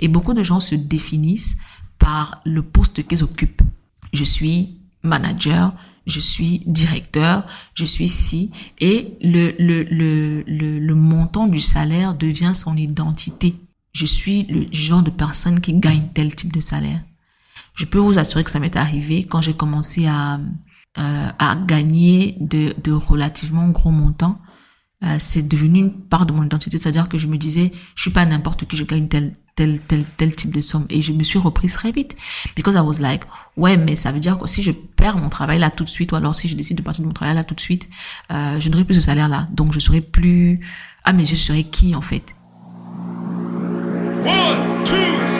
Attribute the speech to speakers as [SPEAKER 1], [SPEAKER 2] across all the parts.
[SPEAKER 1] Et beaucoup de gens se définissent par le poste qu'ils occupent. Je suis manager, je suis directeur, je suis ci, et le, le, le, le, le montant du salaire devient son identité. Je suis le genre de personne qui gagne tel type de salaire. Je peux vous assurer que ça m'est arrivé quand j'ai commencé à, euh, à gagner de, de relativement gros montants. Euh, c'est devenu une part de mon identité, c'est-à-dire que je me disais, je suis pas n'importe qui, je gagne tel tel tel tel type de somme. Et je me suis reprise très vite. Because I was like ouais mais ça veut dire que si je perds mon travail là tout de suite ou alors si je décide de partir de mon travail là tout de suite euh, je n'aurai plus ce salaire là. Donc je serai plus mes yeux je serai qui en fait? One, two.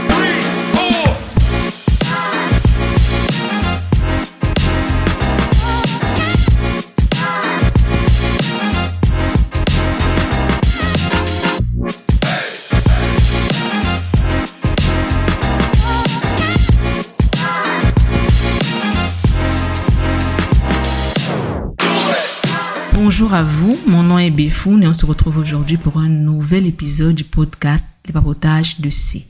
[SPEAKER 1] Bonjour à vous, mon nom est Béfoun et on se retrouve aujourd'hui pour un nouvel épisode du podcast Les papotages de C.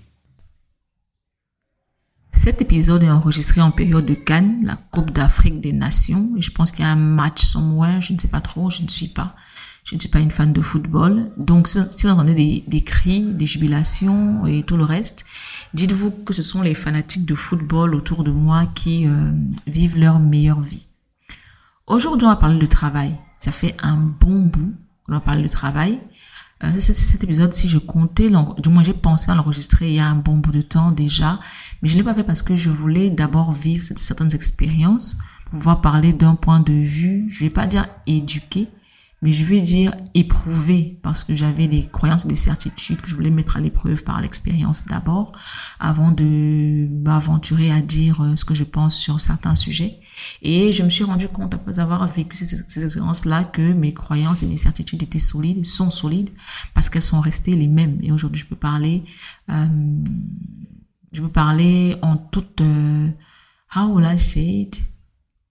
[SPEAKER 1] Cet épisode est enregistré en période de Cannes, la Coupe d'Afrique des Nations. Je pense qu'il y a un match somewhere, je ne sais pas trop, je ne suis pas. Je ne suis pas une fan de football. Donc, si vous entendez des, des cris, des jubilations et tout le reste, dites-vous que ce sont les fanatiques de football autour de moi qui euh, vivent leur meilleure vie. Aujourd'hui, on va parler de travail. Ça fait un bon bout qu'on va parler de travail. Euh, cet épisode, si je comptais, du moins j'ai pensé à l'enregistrer il y a un bon bout de temps déjà, mais je l'ai pas fait parce que je voulais d'abord vivre certaines expériences pouvoir parler d'un point de vue, je vais pas dire éduqué, mais je vais dire éprouvé parce que j'avais des croyances et des certitudes que je voulais mettre à l'épreuve par l'expérience d'abord avant de m'aventurer à dire euh, ce que je pense sur certains sujets. Et je me suis rendu compte après avoir vécu ces, expériences-là que mes croyances et mes certitudes étaient solides, sont solides parce qu'elles sont restées les mêmes. Et aujourd'hui, je peux parler, euh, je peux parler en toute, euh, I say it?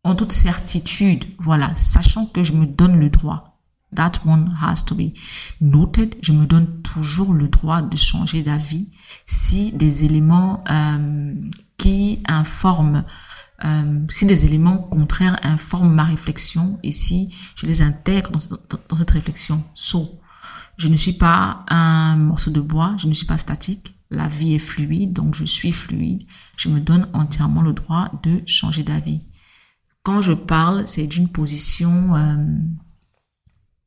[SPEAKER 1] En toute certitude, voilà, sachant que je me donne le droit That one has to be noted. Je me donne toujours le droit de changer d'avis si des éléments euh, qui informent, euh, si des éléments contraires informent ma réflexion et si je les intègre dans, cette réflexion. So, je ne suis pas un morceau de bois, je ne suis pas statique. La vie est fluide, donc je suis fluide. Je me donne entièrement le droit de changer d'avis. Quand je parle, c'est d'une position euh,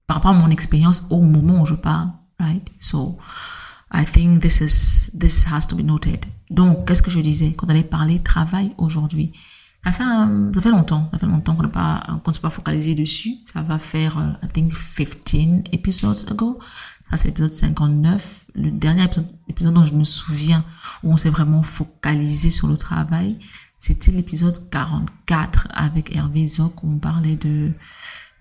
[SPEAKER 1] par rapport à mon expérience au moment où je parle, right? So, I think this is, this has to be noted. Donc, qu'est-ce que je disais quand on allait parler travail aujourd'hui? Ça fait, ça fait longtemps, ça fait longtemps qu'on n'a pas, qu'on s'est pas focalisé dessus. Ça va faire, uh, I think, 15 episodes ago. Ça, c'est l'épisode 59. Le dernier épisode, épisode dont je me souviens où on s'est vraiment focalisé sur le travail, c'était l'épisode 44 avec Hervé Zoc où on parlait de,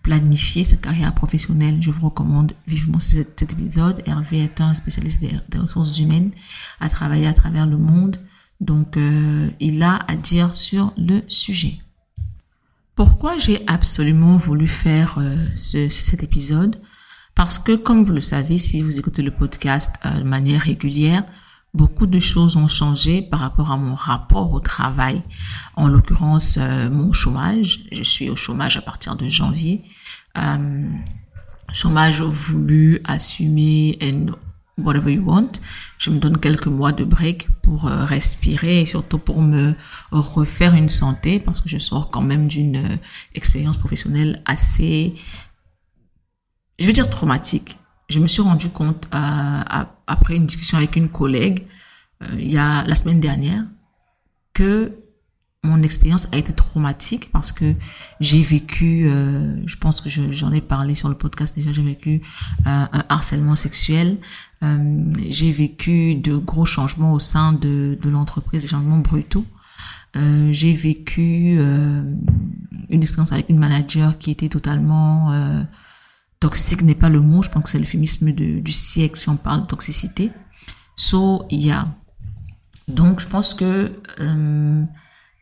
[SPEAKER 1] planifier sa carrière professionnelle. Je vous recommande vivement cet, épisode. Hervé est un spécialiste des, ressources humaines, a travaillé à travers le monde. Donc, euh, il a à dire sur le sujet. Pourquoi j'ai absolument voulu faire euh, ce, cet épisode? Parce que, comme vous le savez, si vous écoutez le podcast euh, de manière régulière, beaucoup de choses ont changé par rapport à mon rapport au travail. En l'occurrence, euh, mon chômage. Je suis au chômage à partir de janvier. Euh, chômage voulu, assumé, and whatever you want. Je me donne quelques mois de break pour euh, respirer et surtout pour me refaire une santé parce que je sors quand même d'une expérience professionnelle assez, je veux dire traumatique je me suis rendu compte euh, après une discussion avec une collègue euh, il y a la semaine dernière que mon expérience a été traumatique parce que j'ai vécu, euh, je pense que j'en ai parlé sur le podcast déjà, j'ai vécu un harcèlement sexuel, j'ai vécu de gros changements au sein de, de l'entreprise, des changements brutaux. j'ai vécu une expérience avec une manager qui était totalement toxique n'est pas le mot, je pense que c'est l'euphémisme du siècle si on parle de toxicité. So, yeah. Donc, je pense que euh,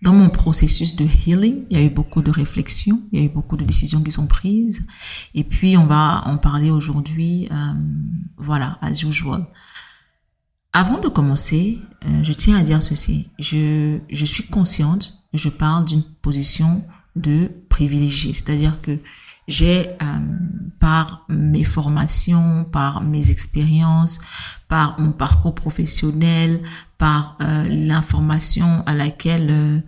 [SPEAKER 1] dans mon processus de healing, il y a eu beaucoup de réflexions, il y a eu beaucoup de décisions qui sont prises. Et puis, on va en parler aujourd'hui, euh, voilà, as usual. Avant de commencer, euh, je tiens à dire ceci. Je, je suis consciente, je parle d'une position de privilégié, c'est-à-dire que j'ai, euh, par mes formations, par mes expériences, par mon parcours professionnel, par euh, l'information à laquelle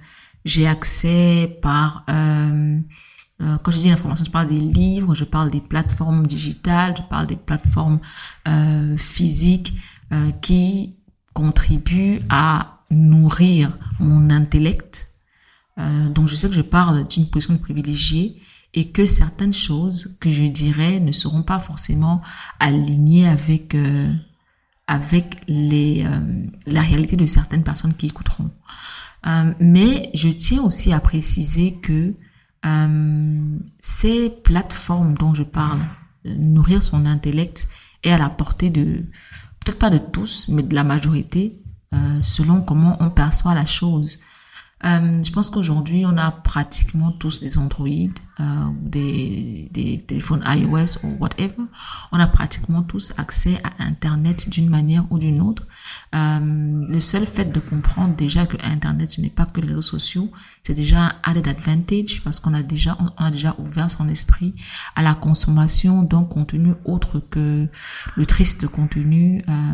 [SPEAKER 1] j'ai accès, par quand je dis l'information, je parle des livres, je parle des plateformes digitales, je parle des plateformes physiques. Euh, qui contribue à nourrir mon intellect. Euh, donc je sais que je parle d'une position privilégiée et que certaines choses que je dirais ne seront pas forcément alignées avec euh, avec les euh, la réalité de certaines personnes qui écouteront. Euh, mais je tiens aussi à préciser que ces plateformes dont je parle, nourrir son intellect, est à la portée de peut-être pas de tous, mais de la majorité, euh, selon comment on perçoit la chose. Euh, je pense qu'aujourd'hui, on a pratiquement tous des Android euh, des, des téléphones iOS ou whatever. On a pratiquement tous accès à Internet d'une manière ou d'une autre. Euh, le seul fait de comprendre déjà que Internet, ce n'est pas que les réseaux sociaux, c'est déjà un added advantage parce qu'on a déjà, on a déjà ouvert son esprit à la consommation d'un contenu autre que le triste contenu euh,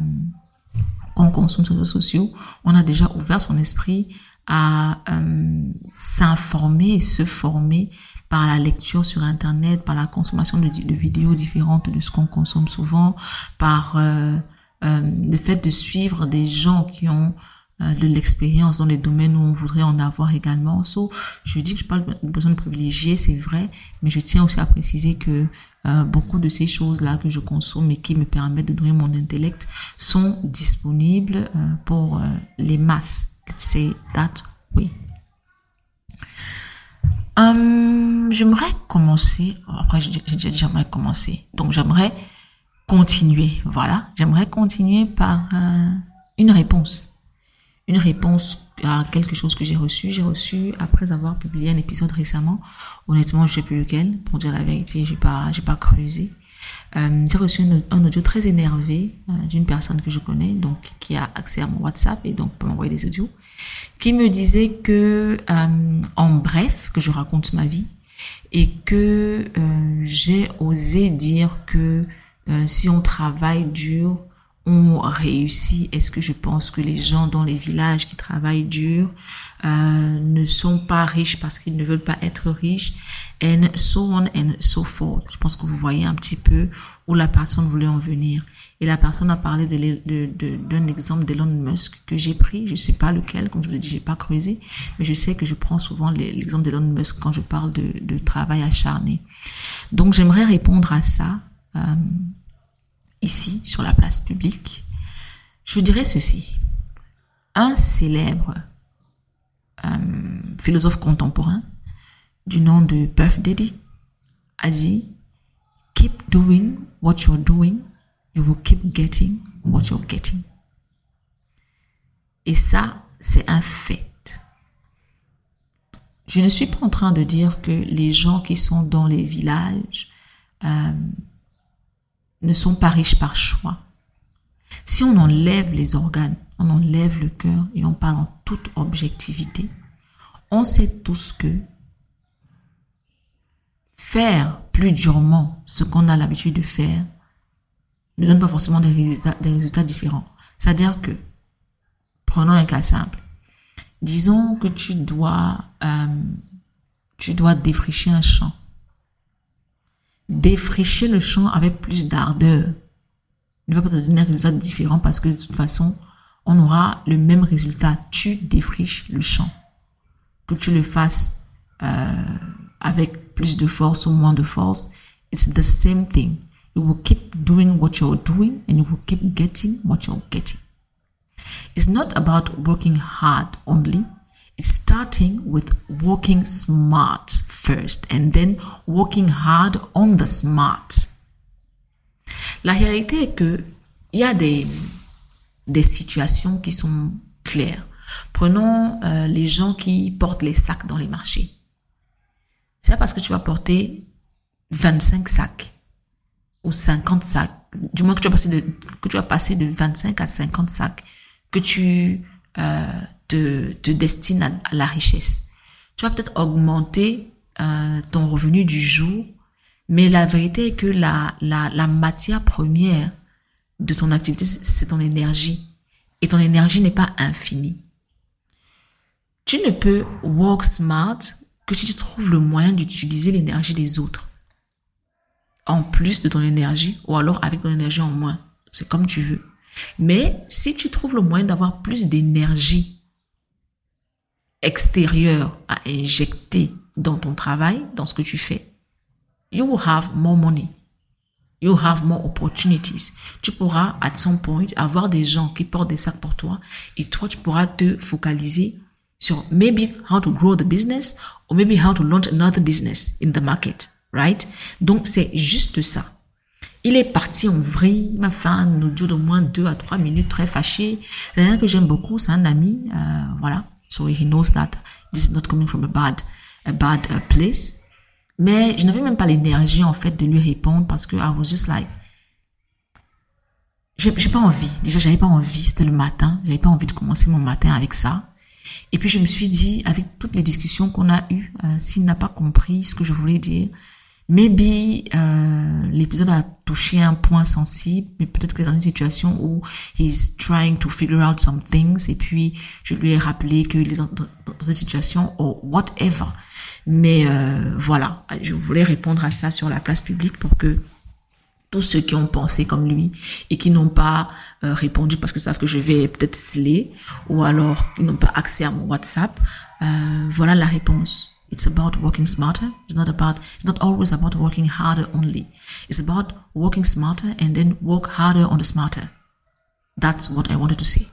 [SPEAKER 1] qu'on consomme sur les réseaux sociaux. On a déjà ouvert son esprit à euh, s'informer et se former par la lecture sur Internet, par la consommation de, vidéos différentes de ce qu'on consomme souvent, par euh, euh, le fait de suivre des gens qui ont de l'expérience dans les domaines où on voudrait en avoir également. So, je dis que je parle de besoin de privilégier, c'est vrai, mais je tiens aussi à préciser que beaucoup de ces choses-là que je consomme et qui me permettent de donner mon intellect sont disponibles pour les masses Say that way. Um, j'aimerais commencer. Après, j'aimerais commencer. Donc, j'aimerais continuer. Voilà. J'aimerais continuer par euh, une réponse. Une réponse à quelque chose que j'ai reçu. J'ai reçu après avoir publié un épisode récemment. Honnêtement, je sais plus lequel. Pour dire la vérité, j'ai pas, pas creusé. Euh, j'ai reçu un, audio très énervé euh, d'une personne que je connais, donc qui a accès à mon WhatsApp et donc peut m'envoyer des audios, qui me disait que, euh, en bref, que je raconte ma vie et que j'ai osé dire que si on travaille dur, on réussit Est-ce que je pense que les gens dans les villages qui travaillent dur euh, ne sont pas riches parce qu'ils ne veulent pas être riches And so on and so forth. Je pense que vous voyez un petit peu où la personne voulait en venir. Et la personne a parlé d'un de, de, exemple d'Elon Musk que j'ai pris. Je sais pas lequel, comme je vous l'ai dit, j'ai pas creusé, mais je sais que je prends souvent l'exemple d'Elon Musk quand je parle de, de travail acharné. Donc j'aimerais répondre à ça. Euh, ici, sur la place publique, je dirais ceci. Un célèbre euh, philosophe contemporain du nom de Puff Daddy a dit Keep doing what you're doing, you will keep getting what you're getting. Et ça, c'est un fait. Je ne suis pas en train de dire que les gens qui sont dans les villages euh, ne sont pas riches par choix. Si on enlève les organes, on enlève le cœur et on parle en toute objectivité, on sait tous que faire plus durement ce qu'on a l'habitude de faire ne donne pas forcément des résultats, différents. C'est-à-dire que, prenons un cas simple, disons que tu dois, euh, tu dois défricher un champ défricher le champ avec plus d'ardeur ne va pas te donner un résultat différent parce que de toute façon, on aura le même résultat. Tu défriches le champ. Que tu le fasses euh, avec plus de force ou moins de force, it's the same thing. You will keep doing what you're doing and you will keep getting what you're getting. It's not about working hard only. Starting with working smart first and then working hard on the smart. La réalité est que il y a des, des situations qui sont claires. Prenons euh, les gens qui portent les sacs dans les marchés. C'est parce que tu vas porter 25 sacs ou 50 sacs du moins que tu as passé de, que tu as passé de 25 à 50 sacs, que tu euh, te, destines à, la richesse. Tu vas peut-être augmenter euh, ton revenu du jour, mais la vérité est que la, la matière première de ton activité, c'est ton énergie. Et ton énergie n'est pas infinie. Tu ne peux work smart que si tu trouves le moyen d'utiliser l'énergie des autres. En plus de ton énergie ou alors avec ton énergie en moins. C'est comme tu veux. Mais si tu trouves le moyen d'avoir plus d'énergie extérieure à injecter dans ton travail, dans ce que tu fais, you will have more money. You have more opportunities. Tu pourras, at some point, avoir des gens qui portent des sacs pour toi et toi, tu pourras te focaliser sur maybe how to grow the business or maybe how to launch another business in the market, right? Donc, c'est juste ça. Il est parti en vrille, ma femme, nous audio de moins deux à trois minutes, très fâché. C'est un que j'aime beaucoup, c'est un ami, euh, voilà. So he knows that this is not coming from a bad, a bad uh, place. Mais je n'avais même pas l'énergie, en fait, de lui répondre parce que I was just like, j'ai pas envie. Déjà, j'avais pas envie. C'était le matin. J'avais pas envie de commencer mon matin avec ça. Et puis, je me suis dit, avec toutes les discussions qu'on a eues, euh, s'il n'a pas compris ce que je voulais dire, maybe euh, l'épisode a touché un point sensible, mais peut-être que dans une situation où he's trying to figure out some things, et puis je lui ai rappelé qu'il est dans, dans, dans, cette situation, ou whatever. Mais euh, voilà, je voulais répondre à ça sur la place publique pour que tous ceux qui ont pensé comme lui et qui n'ont pas euh, répondu parce que savent que je vais peut-être sceller ou alors qui n'ont pas accès à mon WhatsApp, euh, voilà la réponse. It's about working smarter. It's not about, it's not always about working harder only. It's about working smarter and then work harder on the smarter. That's what I wanted to say.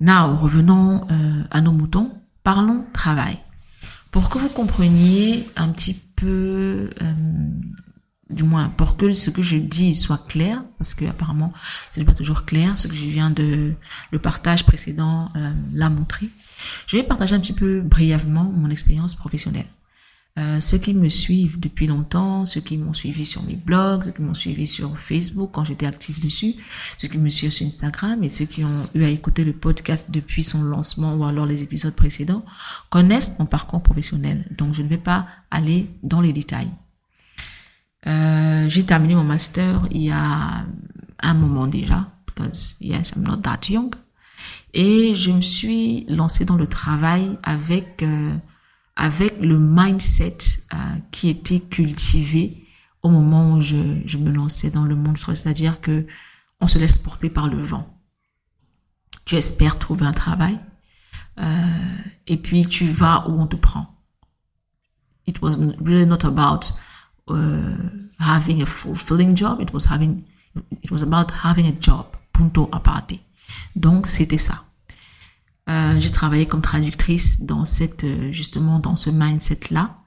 [SPEAKER 1] Now, revenons euh, à nos moutons. Parlons travail. Pour que vous compreniez un petit peu, euh, du moins pour que ce que je dis soit clair, parce que apparemment ce n'est pas toujours clair, ce que je viens de le partage précédent euh, l'a montré. Je vais partager un petit peu brièvement mon expérience professionnelle. Euh, ceux qui me suivent depuis longtemps, ceux qui m'ont suivi sur mes blogs, ceux qui m'ont suivi sur Facebook quand j'étais active dessus, ceux qui me suivent sur Instagram et ceux qui ont eu à écouter le podcast depuis son lancement ou alors les épisodes précédents connaissent mon parcours professionnel. Donc je ne vais pas aller dans les détails. Euh, j'ai terminé mon master il y a un moment déjà, because yes, I'm not that young. Et je me suis lancée dans le travail avec euh, avec le mindset euh, qui était cultivé au moment où je, je me lançais dans le monde, c'est-à-dire que on se laisse porter par le vent. Tu espères trouver un travail euh, et puis tu vas où on te prend. It was really not about uh, having a fulfilling job. It was having, it was about having a job. Punto a parte. Donc c'était ça. Euh, j'ai travaillé comme traductrice dans cette, euh, justement, dans ce mindset-là.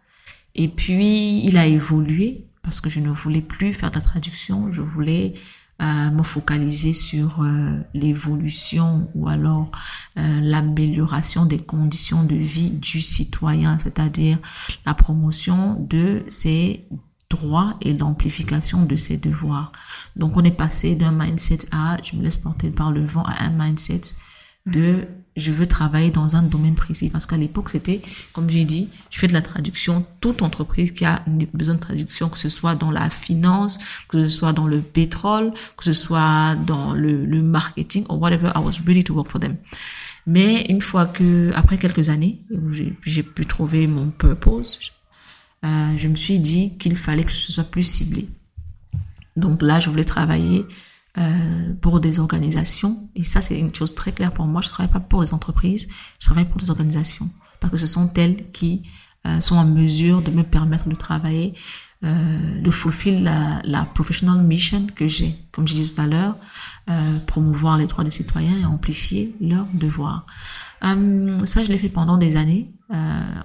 [SPEAKER 1] Et puis, il a évolué parce que je ne voulais plus faire de la traduction. Je voulais euh, me focaliser sur euh, l'évolution ou alors euh, l'amélioration des conditions de vie du citoyen, c'est-à-dire la promotion de ses droits et l'amplification de ses devoirs. Donc on est passé d'un mindset à je me laisse porter par le vent à un mindset de je veux travailler dans un domaine précis. Parce qu'à l'époque, c'était, comme j'ai dit, je fais de la traduction. Toute entreprise qui a besoin de traduction, que ce soit dans la finance, que ce soit dans le pétrole, que ce soit dans le, marketing, or whatever, I was ready to work for them. Mais une fois que, après quelques années, j'ai pu trouver mon purpose, euh, je me suis dit qu'il fallait que ce soit plus ciblé. Donc là, je voulais travailler euh, pour des organisations. Et ça, c'est une chose très claire pour moi. Je travaille pas pour les entreprises, je travaille pour des organisations. Parce que ce sont elles qui euh, sont en mesure de me permettre de travailler, euh, de fulfill la, la professional mission que j'ai. Comme je disais tout à l'heure, promouvoir les droits des citoyens et amplifier leurs devoirs. Ça, je l'ai fait pendant des années.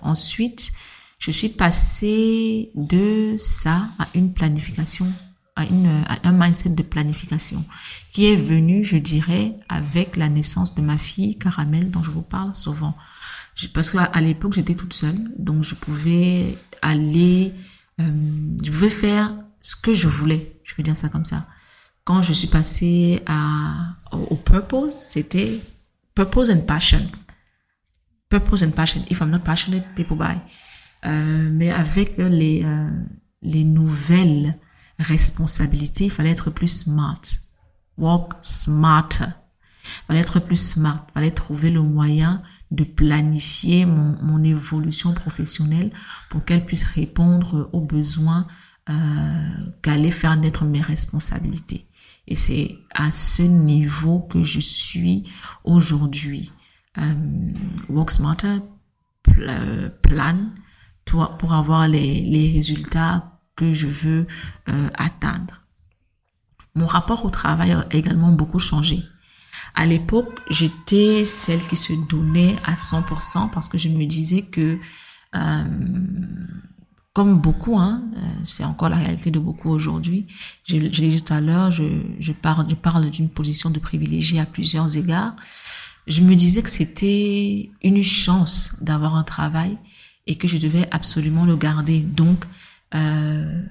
[SPEAKER 1] ensuite, je suis passée de ça à une planification à, à un mindset de planification qui est venu, je dirais, avec la naissance de ma fille Caramel dont je vous parle souvent. parce qu'à l'époque, j'étais toute seule, donc je pouvais aller, euh, je pouvais faire ce que je voulais, je vais dire ça comme ça. quand je suis passée à, au, purpose, c'était purpose and passion. Purpose and passion. If I'm not passionate, people buy. Euh, mais avec les, euh, les nouvelles responsabilités, il fallait être plus smart. Walk smarter. Il fallait être plus smart. Il fallait trouver le moyen de planifier mon, mon évolution professionnelle pour qu'elle puisse répondre aux besoins euh, qu'allaient faire naître mes responsabilités. Et c'est à ce niveau que je suis aujourd'hui. Euh, Work Smarter plan pour avoir les, les résultats que je veux euh, atteindre. Mon rapport au travail a également beaucoup changé. À l'époque, j'étais celle qui se donnait à 100% parce que je me disais que, euh, comme beaucoup, hein, euh, c'est encore la réalité de beaucoup aujourd'hui, je, l'ai dit tout à l'heure, je, je parle, je parle d'une position de privilégié à plusieurs égards. Je me disais que c'était une chance d'avoir un travail et que je devais absolument le garder. Donc, euh,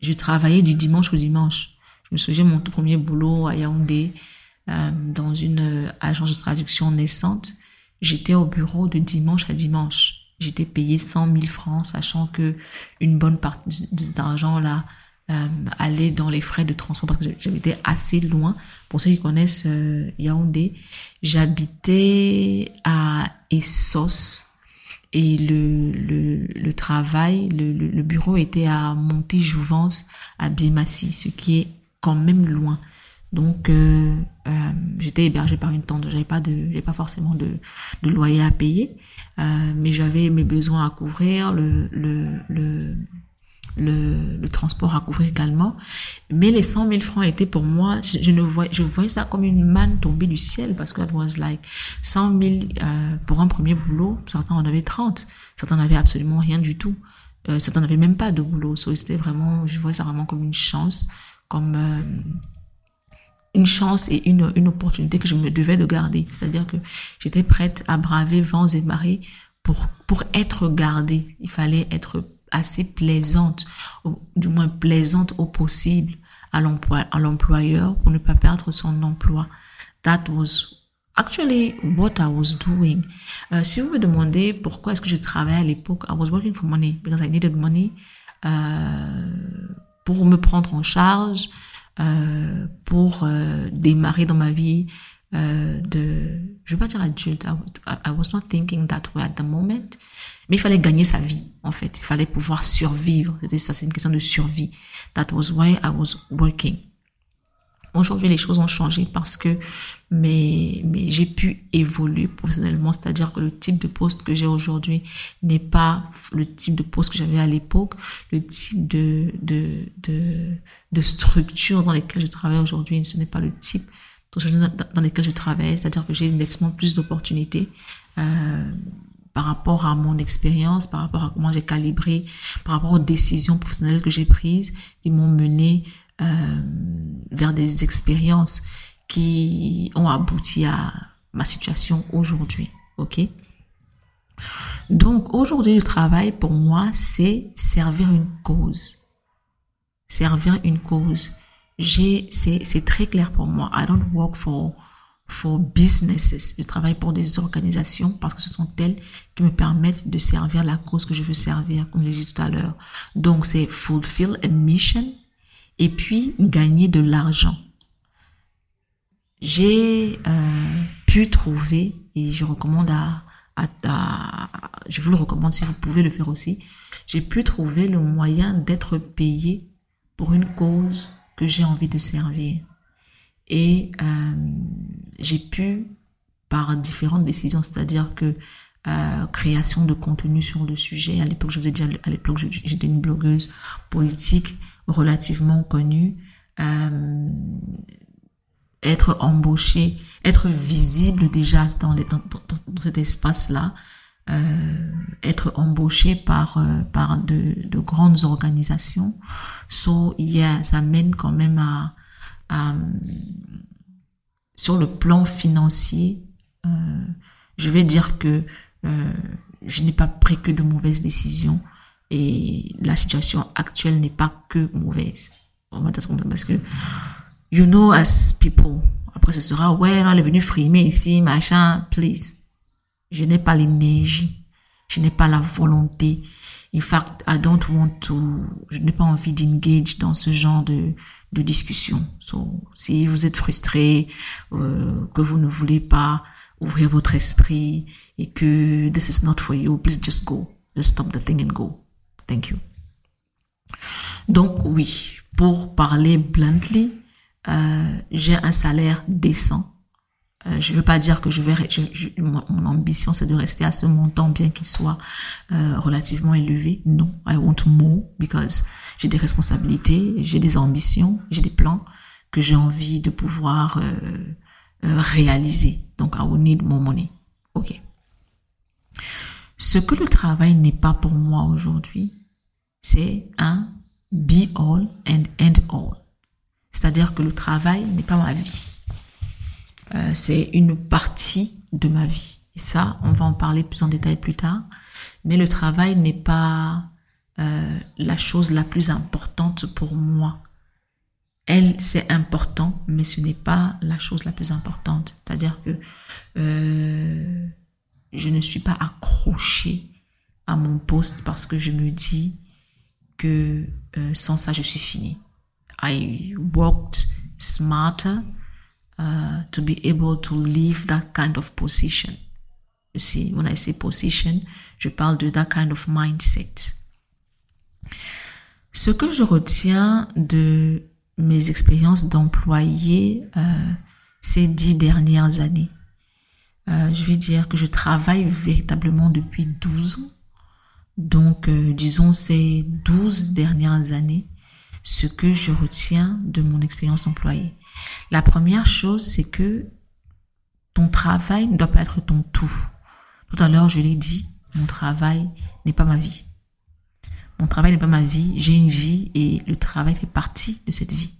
[SPEAKER 1] je travaillais du dimanche au dimanche. Je me souviens mon tout premier boulot à Yaoundé, euh, dans une euh, agence de traduction naissante. J'étais au bureau de dimanche à dimanche. J'étais payé 100 000 francs, sachant que une bonne partie de cet argent-là allait dans les frais de transport parce que j'habitais assez loin. Pour ceux qui connaissent Yaoundé, j'habitais à Essos, et le, le, le travail, le, le, bureau était à Montéjouvence, à Biemassi, ce qui est quand même loin. Donc, euh, euh, j'étais hébergée par une tante. J'avais pas de, j'avais pas forcément de, de loyer à payer, euh, mais j'avais mes besoins à couvrir, le, le, le le, transport à couvrir également. Mais les 100 000 francs étaient pour moi, je, ne voyais, je voyais ça comme une manne tombée du ciel parce que it was like 100 000 euh, pour un premier boulot. Certains en avaient 30, certains n'avaient absolument rien du tout. Euh, certains n'avaient même pas de boulot. So, c'était vraiment, je voyais ça vraiment comme une chance, comme euh, une chance et une, une opportunité que je me devais de garder. C'est-à-dire que j'étais prête à braver vents et marées pour, pour être gardée. Il fallait être assez plaisante, du moins plaisante au possible à l'employeur pour ne pas perdre son emploi. That was actually what I was doing. Euh, si vous me demandez pourquoi est-ce que je travaillais à l'époque, I was working for money because I needed money euh, pour me prendre en charge, euh, pour euh, démarrer dans ma vie euh, de, je vais pas dire adulte, I, I was not thinking that way at the moment, mais il fallait gagner sa vie, en fait. Il fallait pouvoir survivre. C'était ça, c'est une question de survie. That was why I was working. Aujourd'hui, les choses ont changé parce que mais, mais j'ai pu évoluer professionnellement, c'est-à-dire que le type de poste que j'ai aujourd'hui n'est pas le type de poste que j'avais à l'époque, le type de, de, de, de structure dans lesquelles je travaille aujourd'hui, ce n'est pas le type dans lesquelles je travaille, c'est-à-dire que j'ai nettement plus d'opportunités. Euh, par rapport à mon expérience, par rapport à comment j'ai calibré, par rapport aux décisions professionnelles que j'ai prises, qui m'ont mené euh, vers des expériences qui ont abouti à ma situation aujourd'hui. Ok? Donc aujourd'hui, le travail pour moi, c'est servir une cause. Servir une cause. C'est, très clair pour moi. I don't work for for businesses. Je travaille pour des organisations parce que ce sont elles qui me permettent de servir la cause que je veux servir, comme je l'ai dit tout à l'heure. Donc, c'est fulfill a mission et puis gagner de l'argent. J'ai euh, pu trouver, et je recommande à, à, je vous le recommande si vous pouvez le faire aussi, j'ai pu trouver le moyen d'être payé pour une cause que j'ai envie de servir. Et euh, j'ai pu, par différentes décisions, c'est-à-dire que euh, création de contenu sur le sujet, à l'époque, je vous ai dit, à l'époque, j'étais une blogueuse politique relativement connue, euh, être embauchée, être visible déjà dans, dans, cet espace-là, être embauché par euh, par de, de grandes organisations. Ça mène quand même à euh, sur le plan financier, euh, je vais dire que euh, je n'ai pas pris que de mauvaises décisions et la situation actuelle n'est pas que mauvaise. Parce que you know, as people. Après, ce sera, ouais, non, elle est venue frimer ici, machin, please. Je n'ai pas l'énergie. Je n'ai pas la volonté. In fact, I don't want to, je n'ai pas envie d'engage dans ce genre de, de discussion. So, si vous êtes frustré, euh, que vous ne voulez pas ouvrir votre esprit et que this is not for you, please just go. Just stop the thing and go. Thank you. Donc oui, pour parler bluntly, euh, j'ai un salaire décent. Euh, je veux pas dire que je vais, mon, ambition c'est de rester à ce montant bien qu'il soit euh, relativement élevé. Non, I want more because j'ai des responsabilités, j'ai des ambitions, j'ai des plans que j'ai envie de pouvoir euh, euh, réaliser. Donc I will need more money. Ok. Ce que le travail n'est pas pour moi aujourd'hui, c'est un be all and end all. C'est-à-dire que le travail n'est pas ma vie. Euh, c'est une partie de ma vie. Et ça, on va en parler plus en détail plus tard. Mais le travail n'est pas euh, la chose la plus importante pour moi. Elle, c'est important, mais ce n'est pas la chose la plus importante. C'est-à-dire que euh, je ne suis pas accrochée à mon poste parce que je me dis que sans ça, je suis fini. I worked smarter uh, to be able to leave that kind of position. You see, when I say position, je parle de that kind of mindset. Ce que je retiens de mes expériences d'employé euh, ces dix dernières années, euh, je vais dire que je travaille véritablement depuis 12 ans. Donc, euh, disons ces 12 dernières années, ce que je retiens de mon expérience d'employé. La première chose, c'est que ton travail ne doit pas être ton tout. Tout à l'heure, je l'ai dit, mon travail n'est pas ma vie. Mon travail n'est pas ma vie, j'ai une vie et le travail fait partie de cette vie.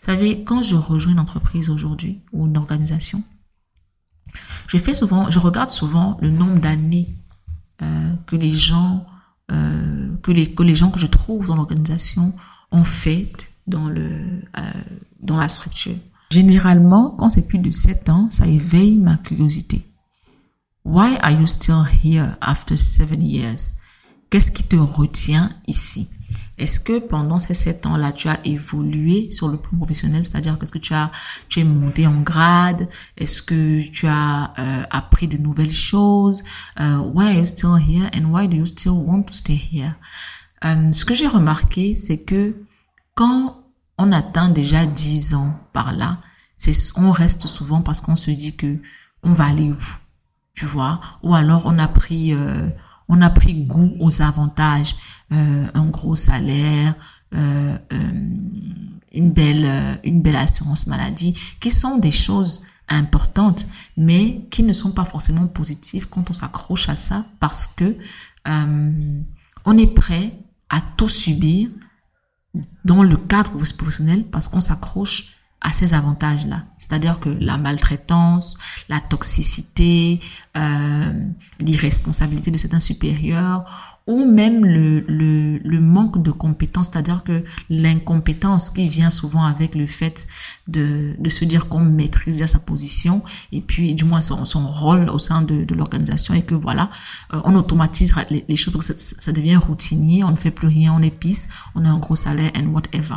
[SPEAKER 1] Vous savez, quand je rejoins une entreprise aujourd'hui ou une organisation, je regarde souvent le nombre d'années euh, que les gens, euh, que les gens que je trouve dans l'organisation ont fait dans le euh, dans la structure. Généralement, quand c'est plus de 7 ans, ça éveille ma curiosité. Why are you still here after seven years? Qu'est-ce qui te retient ici? Est-ce que pendant ces sept ans-là, tu as évolué sur le plan professionnel, c'est-à-dire qu'est-ce que tu as, tu es monté en grade, est-ce que tu as euh, appris de nouvelles choses, uh, why are you still here and why do you still want to stay here? Euh, ce que j'ai remarqué, c'est que quand on atteint déjà 10 ans par là, c'est on reste souvent parce qu'on se dit que on va aller où, tu vois, ou alors on a pris euh, goût aux avantages, euh, un gros salaire, euh, une belle une belle assurance maladie, qui sont des choses importantes, mais qui ne sont pas forcément positives quand on s'accroche à ça, parce que on est prêt à tout subir dans le cadre professionnel parce qu'on s'accroche à ces avantages-là. C'est-à-dire que la maltraitance, la toxicité, euh, l'irresponsabilité de certains supérieurs, ou même le, le, le manque de compétence, c'est-à-dire que l'incompétence qui vient souvent avec le fait de, de se dire qu'on maîtrise sa position et puis du moins son, son rôle au sein de, de l'organisation et que voilà, euh, on automatise les, les choses, ça, ça devient routinier, on ne fait plus rien, on épice, on a un gros salaire and whatever.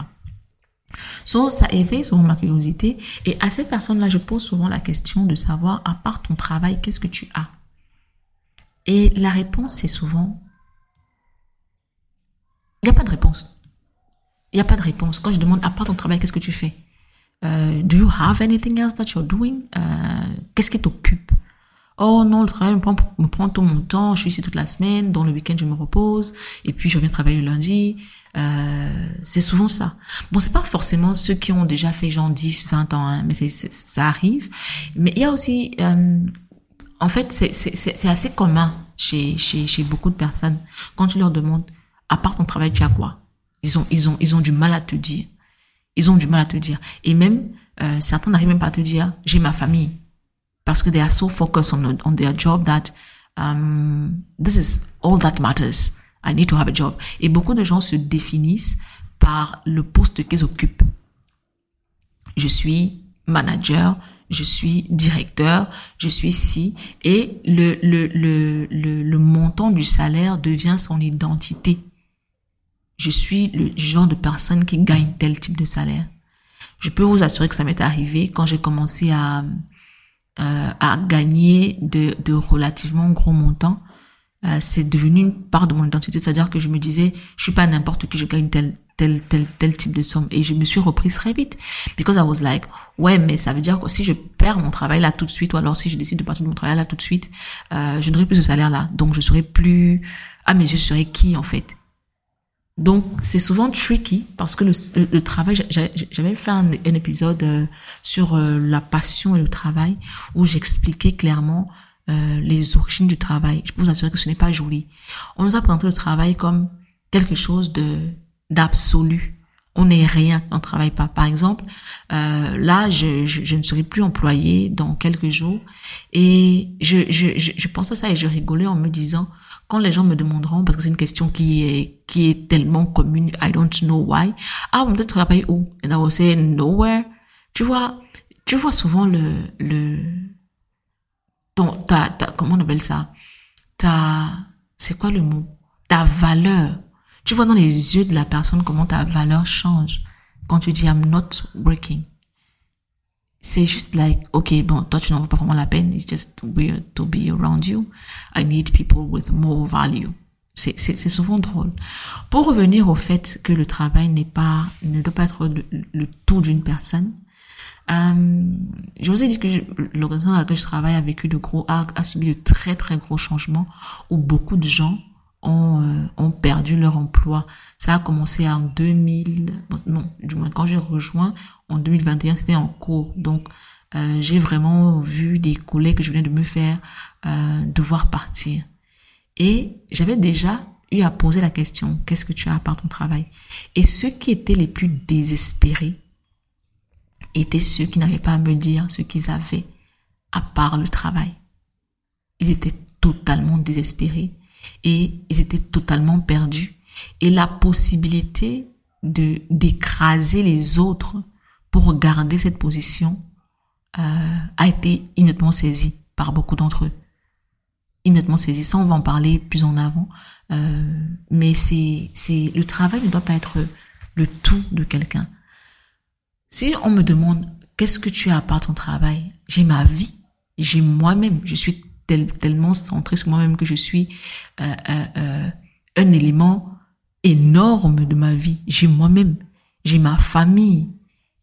[SPEAKER 1] So, ça éveille souvent ma curiosité. Et à ces personnes-là, je pose souvent la question de savoir, à part ton travail, qu'est-ce que tu as? Et la réponse, c'est souvent, il n'y a pas de réponse. Il n'y a pas de réponse. Quand je demande, à part ton travail, qu'est-ce que tu fais? Euh, Do you have anything else that you're doing? Euh, Qu'est-ce qui t'occupe? Oh non, le travail me prend, tout mon temps, je suis ici toute la semaine, dans le week-end je me repose, et puis je reviens travailler le lundi. Euh, c'est souvent ça. Bon, c'est pas forcément ceux qui ont déjà fait genre 10, 20 ans, hein, mais ça arrive. Mais il y a aussi, euh, en fait, c'est assez commun chez, chez, chez beaucoup de personnes. Quand tu leur demandes, à part ton travail, tu as quoi? Ils ont, ils ont, ils ont du mal à te dire. Ils ont du mal à te dire. Et même, euh, certains n'arrivent même pas à te dire, j'ai ma famille parce que they are so focused on, on their job that um, this is all that matters. I need to have a job. Et beaucoup de gens se définissent par le poste qu'ils occupent. je suis manager, je suis directeur, je suis ci, et le, le, le, le, le montant du salaire devient son identité. Je suis le genre de personne qui gagne tel type de salaire. Je peux vous assurer que ça m'est arrivé quand j'ai commencé à, euh, à gagner de, de relativement gros montants. Euh, c'est devenu une part de mon identité, c'est-à-dire que je me disais, je suis pas n'importe qui, je gagne tel tel tel tel type de somme. Et je me suis reprise très vite. Because I was like ouais mais ça veut dire que si je perds mon travail là tout de suite ou alors si je décide de partir de mon travail là tout de suite euh, je n'aurai plus ce salaire là donc je serai plus ah mais je serai qui en fait? Donc c'est souvent tricky parce que le, le, travail, j'avais fait un, un, épisode euh, sur euh, la passion et le travail où j'expliquais clairement euh, les origines du travail. Je peux vous assurer que ce n'est pas joli. On nous a présenté le travail comme quelque chose de d'absolu. On n'est rien, on ne travaille pas. Par exemple, euh, là, je, je, je, ne serai plus employé dans quelques jours et je, je, je, je pense à ça et je rigolais en me disant, quand les gens me demanderont, parce que c'est une question qui est, qui est tellement commune, I don't know why, ah, on peut travailler où? And I will say nowhere. Tu vois, tu vois souvent le, le, ton, ta, ta, comment on appelle ça? Ta, c'est quoi le mot? Ta valeur. Tu vois dans les yeux de la personne comment ta valeur change quand tu dis I'm not working c'est juste like, ok, bon, toi tu n'en veux pas vraiment la peine, it's just weird to be around you. I need people with more value. C'est, c'est souvent drôle. Pour revenir au fait que le travail n'est pas, ne doit pas être le, tout d'une personne, euh, je vous ai dit que l'organisation dans laquelle je travaille a vécu de gros, a, a subi de très très gros changements où beaucoup de gens ont, euh, ont perdu leur emploi. Ça a commencé en 2000, non, du moins quand j'ai rejoint en 2021, c'était en cours. Donc euh, j'ai vraiment vu des collègues que je venais de me faire euh, devoir partir. Et j'avais déjà eu à poser la question, qu'est-ce que tu as à part ton travail? Et ceux qui étaient les plus désespérés étaient ceux qui n'avaient pas à me dire ce qu'ils avaient à part le travail. Ils étaient totalement désespérés et ils étaient totalement perdus. Et la possibilité de d'écraser les autres pour garder cette position euh, a été immédiatement saisie par beaucoup d'entre eux. Immédiatement saisie. Ça, on va en parler plus en avant. Euh, mais c'est c'est le travail ne doit pas être le tout de quelqu'un. Si on me demande qu'est-ce que tu as à part ton travail, j'ai ma vie, j'ai moi-même, je suis tellement centré sur moi-même que je suis euh, euh, euh, un élément énorme de ma vie. J'ai moi-même, j'ai ma famille,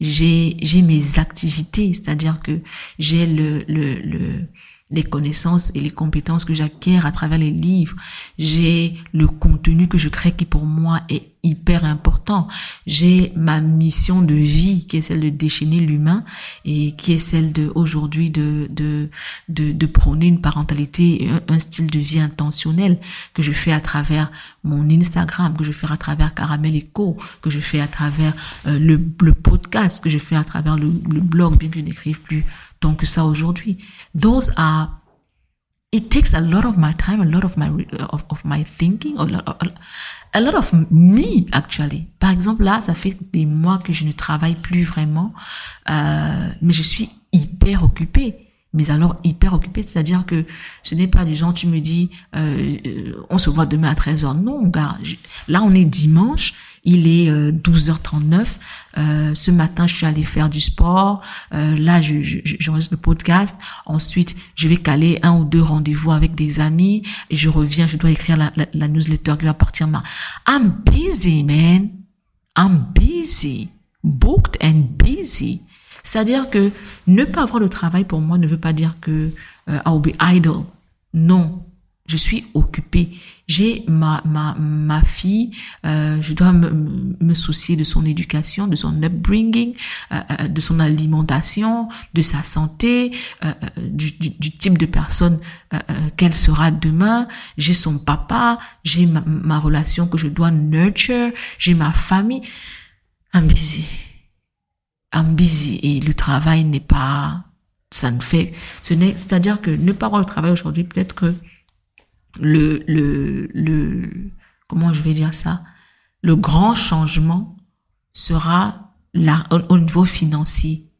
[SPEAKER 1] j'ai mes activités, c'est-à-dire que j'ai le les connaissances et les compétences que j'acquiers à travers les livres. J'ai le contenu que je crée qui pour moi est hyper important. J'ai ma mission de vie qui est celle de déchaîner l'humain et qui est celle de aujourd'hui de, de, de, de prôner une parentalité et un, style de vie intentionnel que je fais à travers mon Instagram, que je fais à travers Caramel Echo, que je fais à travers euh, le, le podcast, que je fais à travers le, le blog, bien que je n'écrive plus tant que ça aujourd'hui. Those are it takes a lot of my time, a lot of my of, of my thinking, a lot, a lot of me actually. Par exemple, là, ça fait des mois que je ne travaille plus vraiment, euh, mais je suis hyper occupée. Mais alors hyper occupée, c'est-à-dire que ce n'est pas du genre tu me dis euh, euh on se voit demain à 13h. Non, gars, là on est dimanche, il est 12h39. Euh, euh, ce matin, je suis allée faire du sport. Euh, là, je, je, j'enregistre le podcast. Ensuite, je vais caler un ou deux rendez-vous avec des amis et je reviens. Je dois écrire la, newsletter qui va partir. Ma... I'm busy, man. I'm busy. Booked and busy. C'est-à-dire que ne pas avoir de travail pour moi ne veut pas dire que euh, I'll be idle. Non, je suis occupée. J'ai ma, ma, ma fille, euh, je dois me, me, soucier de son éducation, de son upbringing, euh, euh de son alimentation, de sa santé, euh, euh du, du, du, type de personne euh, qu'elle sera demain. J'ai son papa, j'ai ma, ma, relation que je dois nurture, j'ai ma famille. I'm busy. I'm busy. Et le travail n'est pas, ça ne fait, ce n'est, c'est-à-dire que ne pas avoir le travail aujourd'hui, peut-être que le, le, le, comment je vais dire ça, le grand changement sera la, au, niveau financier,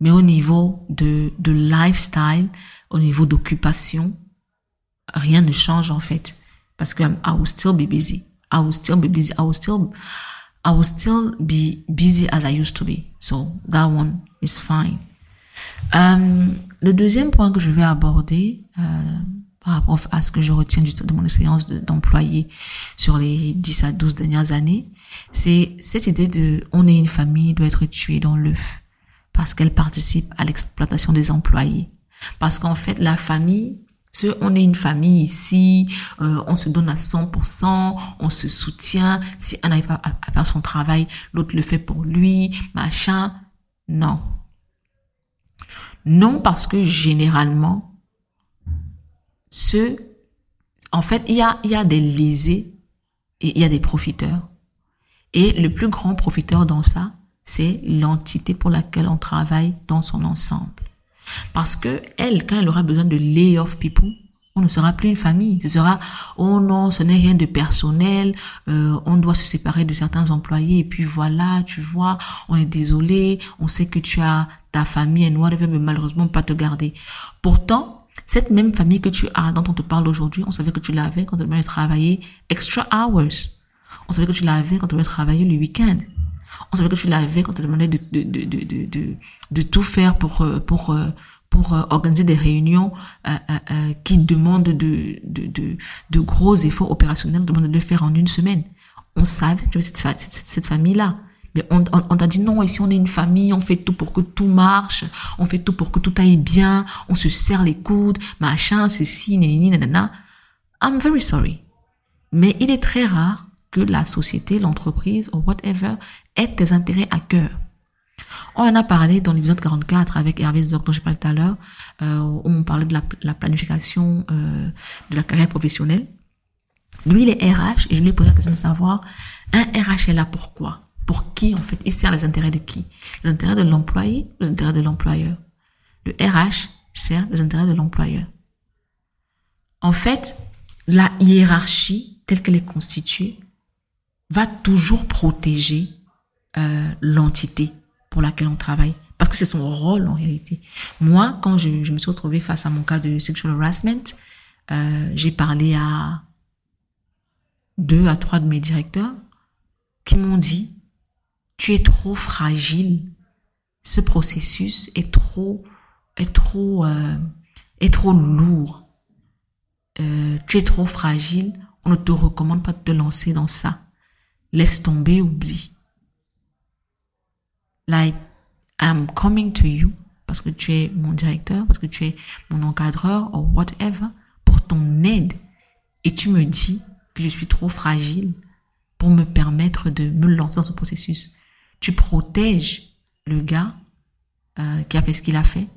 [SPEAKER 1] mais au niveau de, de lifestyle, au niveau d'occupation, rien ne change en fait. Parce que I will still be busy. I will still be busy. I will still, I will still be busy as I used to be. So that one is fine. Euh, le deuxième point que je vais aborder euh, à ce que je retiens de mon expérience d'employé sur les 10 à 12 dernières années, c'est cette idée de on est une famille doit être tuée dans l'œuf parce qu'elle participe à l'exploitation des employés. Parce qu'en fait, la famille, on est une famille ici, euh, on se donne à 100%, on se soutient. Si un n'arrive pas à faire son travail, l'autre le fait pour lui, machin. Non. Non, parce que généralement, ce, en fait, il y a, il y a des lésés et il y a des profiteurs. Et le plus grand profiteur dans ça, c'est l'entité pour laquelle on travaille dans son ensemble. Parce que elle, quand elle aura besoin de lay off people, on ne sera plus une famille. Ce sera, oh non, ce n'est rien de personnel, euh, on doit se séparer de certains employés et puis voilà, tu vois, on est désolé, on sait que tu as ta famille et nous, ne peut malheureusement pas te garder. Pourtant, cette même famille que tu as, dont on te parle aujourd'hui, on savait que tu l'avais quand tu devais travailler extra hours. On savait que tu l'avais quand tu devais travailler le week-end. On savait que tu l'avais quand tu demandais de, de, de, de, de, de tout faire pour, euh, pour, euh, pour euh, organiser des réunions euh, euh, qui demandent de, de, de, de, gros efforts opérationnels, demandent de le faire en une semaine. On savait que cette, cette, cette famille-là. Mais on, on, on t'a dit non, ici on est une famille, on fait tout pour que tout marche, on fait tout pour que tout aille bien, on se serre les coudes, machin, ceci, nini, nanana. I'm very sorry. Mais il est très rare que la société, l'entreprise ou whatever ait des intérêts à cœur. On en a parlé dans l'épisode 44 avec Hervé Zoc dont j'ai parlé tout à l'heure, euh, où on parlait de la, la planification euh, de la carrière professionnelle. Lui, il est RH et je lui ai posé la question de savoir, un RH est là pourquoi Pour qui en fait Il sert les intérêts de qui? Les intérêts de l'employé les intérêts de l'employeur Le RH sert les intérêts de l'employeur. En fait, la hiérarchie telle qu'elle est constituée va toujours protéger euh, l'entité pour laquelle on travaille. Parce que c'est son rôle en réalité. Moi, quand je, me suis retrouvée face à mon cas de sexual harassment, euh, j'ai parlé à deux à trois de mes directeurs qui m'ont dit, tu es trop fragile. Ce processus est trop, est trop, euh, est trop lourd. Euh, tu es trop fragile. On ne te recommande pas de te lancer dans ça. Laisse tomber, oublie. Like, I'm coming to you parce que tu es mon directeur, parce que tu es mon encadreur ou whatever pour ton aide. Et tu me dis que je suis trop fragile pour me permettre de me lancer dans ce processus. Tu protèges le gars euh, qui a fait ce qu'il a fait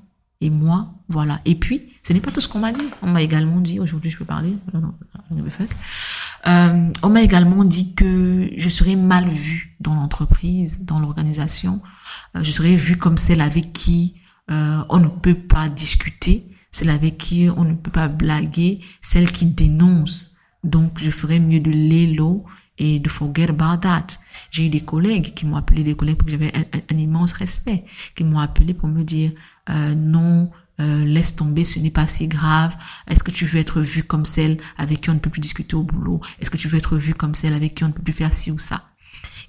[SPEAKER 1] et moi, voilà. Et puis, ce n'est pas tout ce qu'on m'a dit. On m'a également dit, aujourd'hui je peux parler, euh, on m'a également dit que je serais mal vue dans l'entreprise, dans l'organisation. Euh, je serais vue comme celle avec qui on ne peut pas discuter, celle avec qui on ne peut pas blaguer, celle qui dénonce. Donc, je ferais mieux de l'élo et de forget about that. J'ai eu des collègues qui m'ont appelé, des collègues pour que j'avais un, immense respect, qui m'ont appelé pour me dire euh, non, euh, laisse tomber, ce n'est pas si grave. Est-ce que tu veux être vu comme celle avec qui on ne peut plus discuter au boulot? Est-ce que tu veux être vu comme celle avec qui on ne peut plus faire ci ou ça?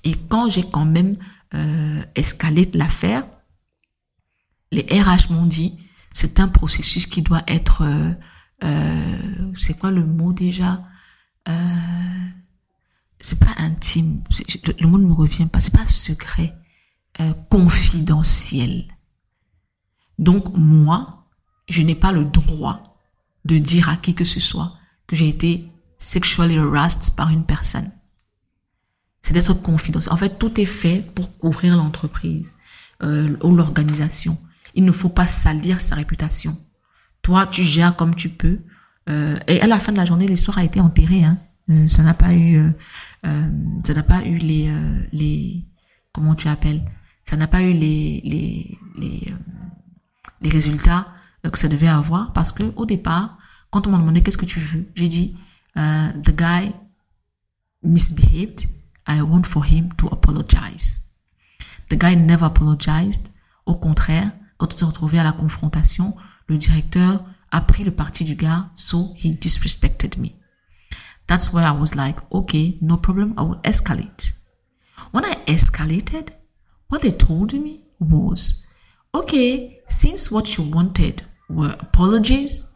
[SPEAKER 1] Et quand j'ai quand même euh, escalé l'affaire, les RH m'ont dit c'est un processus qui doit être, euh, c'est quoi le mot déjà? C'est pas intime, le, mot ne me revient pas, c'est pas secret, euh, confidentiel. Donc moi, je n'ai pas le droit de dire à qui que ce soit que j'ai été sexually harassed par une personne. C'est d'être confidentiel. En fait, tout est fait pour couvrir l'entreprise euh, ou l'organisation. Il ne faut pas salir sa réputation. Toi, tu gères comme tu peux. Euh, et à la fin de la journée, l'histoire a été enterrée. Hein. Euh, ça n'a pas eu, euh, euh, ça n'a pas eu les, les, comment tu appelles, ça n'a pas eu les, les, les, les résultats que ça devait avoir parce que au départ, quand on m'a demandé qu'est-ce que tu veux, j'ai dit, the guy misbehaved, I want for him to apologize. The guy never apologized. Au contraire, quand on s'est retrouvé à la confrontation, le directeur a pris le parti du gars, so he disrespected me. That's where I was like, okay, no problem, I will escalate. When I escalated, what they told me was, okay, since what you wanted were apologies,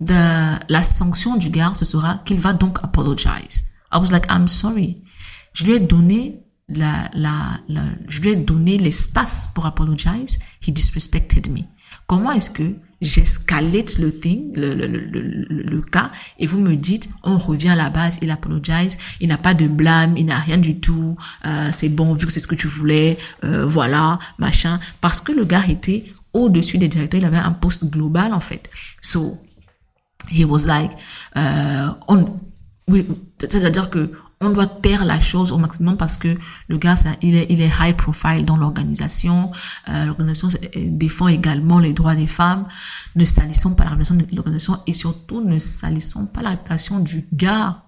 [SPEAKER 1] the, la sanction du gars, ce sera qu'il va donc apologize. I was like, I'm sorry. Je lui ai donné la, la, je lui ai donné l'espace pour apologize. He disrespected me. Comment est-ce que j'escalate le thing, le, le, le, le, cas, et vous me dites, on revient à la base, il apologize, il n'a pas de blâme, il n'a rien du tout, euh, c'est bon, vu que c'est ce que tu voulais, euh, voilà, machin, parce que le gars était au-dessus des directeurs, il avait un poste global, en fait. So, he was like, euh, on, oui, c'est-à-dire que on doit taire la chose au maximum parce que le gars, il, est, il est high profile dans l'organisation. Euh, l'organisation défend également les droits des femmes. Ne salissons pas la réputation de l'organisation et surtout ne salissons pas la réputation du gars.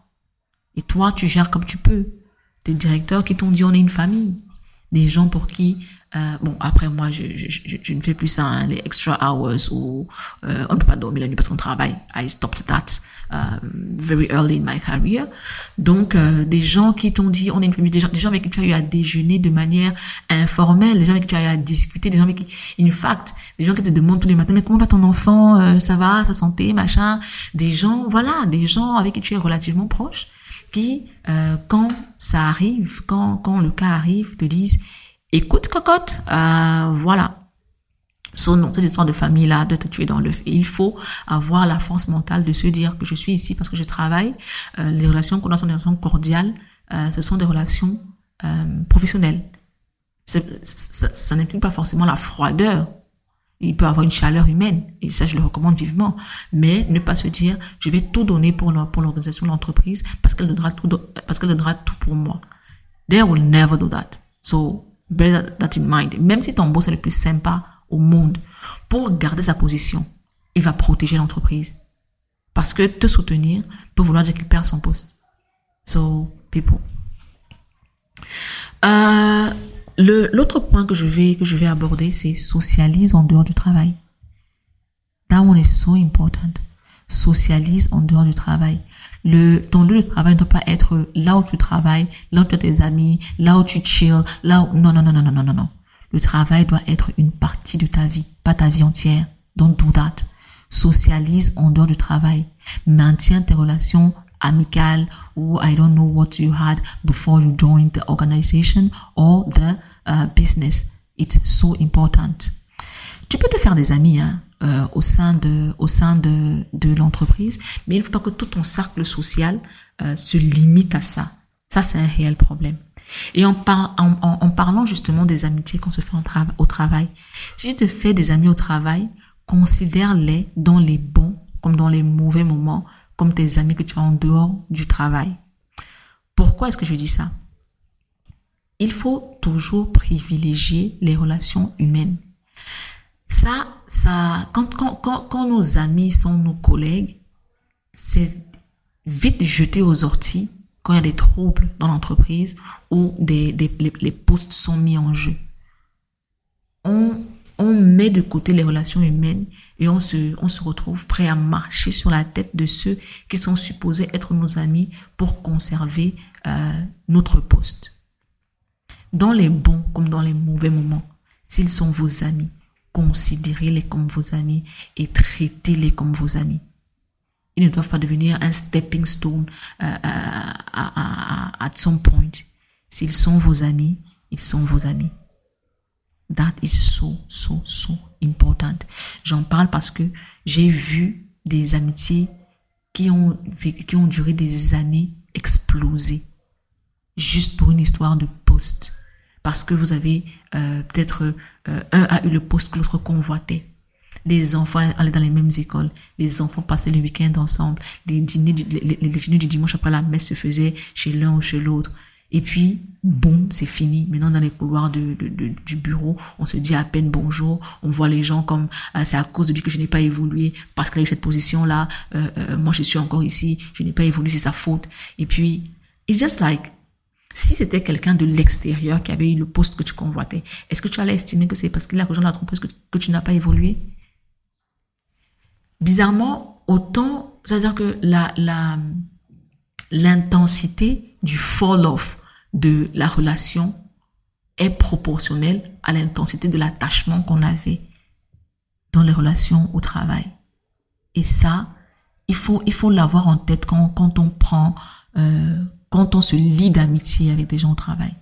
[SPEAKER 1] Et toi, tu gères comme tu peux. Des directeurs qui t'ont dit on est une famille. Des gens pour qui euh, bon, après moi, je, je, je, ne fais plus ça, hein, les extra hours où euh, on ne peut pas dormir la nuit parce qu'on travaille. I stopped that um, very early in my career. Donc, euh, des gens qui t'ont dit, on est une famille, des gens, des gens avec qui tu as eu à déjeuner de manière informelle, des gens avec qui tu as eu à discuter, des gens avec qui, in fact, des gens qui te demandent tous les matins, mais comment va ton enfant, ça va, sa santé, machin. Des gens, voilà, des gens avec qui tu es relativement proche, qui, euh, quand ça arrive, quand, quand le cas arrive, te disent, écoute cocotte, euh, voilà. So, non, cette histoire de famille-là, de te tuer dans le. Il faut avoir la force mentale de se dire que je suis ici parce que je travaille. Euh, les relations qu'on a sont des relations cordiales. Ce sont des relations professionnelles. Ça n'inclut pas forcément la froideur. Il peut avoir une chaleur humaine et ça je le recommande vivement. Mais ne pas se dire je vais tout donner pour pour l'organisation de l'entreprise parce qu'elle donnera tout parce qu'elle donnera tout pour moi. They will never do that. So bear that in mind. Même si ton boss est le plus sympa au monde, pour garder sa position, il va protéger l'entreprise. Parce que te soutenir peut vouloir dire qu'il perd son poste. So, people. Euh, l'autre point que je vais, que je vais aborder, c'est socialise en dehors du travail. That one is so important. Socialise en dehors du travail. Le, ton lieu de travail ne doit pas être là où tu travailles, là où tu as tes amis, là où tu chill, là où... Non, non, non, non, non, non, non. Le travail doit être une partie de ta vie, pas ta vie entière. Don't do that. Socialise en dehors du travail. Maintiens tes relations amicales ou I don't know what you had before you joined the organization or the uh, business. It's so important. Tu peux te faire des amis, hein euh, au sein de au sein de, de l'entreprise, mais il ne faut pas que tout ton cercle social euh, se limite à ça. Ça, c'est un réel problème. Et en, par, en, en, parlant justement des amitiés qu'on se fait au travail, si tu te fais des amis au travail, considère-les dans les bons comme dans les mauvais moments, comme tes amis que tu as en dehors du travail. Pourquoi est-ce que je dis ça? Il faut toujours privilégier les relations humaines. Ça, ça, quand, quand, quand, nos amis sont nos collègues, c'est vite jeté aux orties quand il y a des troubles dans l'entreprise ou des, des, les, les, postes sont mis en jeu. On, on met de côté les relations humaines et on se, on se retrouve prêt à marcher sur la tête de ceux qui sont supposés être nos amis pour conserver euh, notre poste. Dans les bons comme dans les mauvais moments, s'ils sont vos amis, considérez-les comme vos amis et traitez-les comme vos amis. Ils ne doivent pas devenir un stepping stone uh, uh, at some point. S'ils sont vos amis, ils sont vos amis. That is so, so, so important. J'en parle parce que j'ai vu des amitiés qui ont, qui ont duré des années exploser juste pour une histoire de poste parce que vous avez euh, peut-être euh, un a eu le poste que l'autre convoitait. Les enfants allaient dans les mêmes écoles, les enfants passaient le week-end ensemble, les dîners, du, les, les, dîners du dimanche après la messe se faisaient chez l'un ou chez l'autre. Et puis, boum, c'est fini. Maintenant, dans les couloirs du bureau, on se dit à peine bonjour. On voit les gens comme euh, c'est à cause de lui que je n'ai pas évolué parce eu cette position-là. Euh, euh, moi, je suis encore ici. Je n'ai pas évolué, c'est sa faute. Et puis, it's just like Si c'était quelqu'un de l'extérieur qui avait eu le poste que tu convoitais, est-ce que tu allais estimer que c'est parce qu'il a rejoint l'entreprise que, que tu n'as pas évolué? Bizarrement, autant, c'est-à-dire que la, l'intensité du fall-off de la relation est proportionnelle à l'intensité de l'attachement qu'on avait dans les relations au travail. Et ça, il faut, il faut l'avoir en tête quand, quand on prend, euh, quand on se lie d'amitié avec des gens au travail.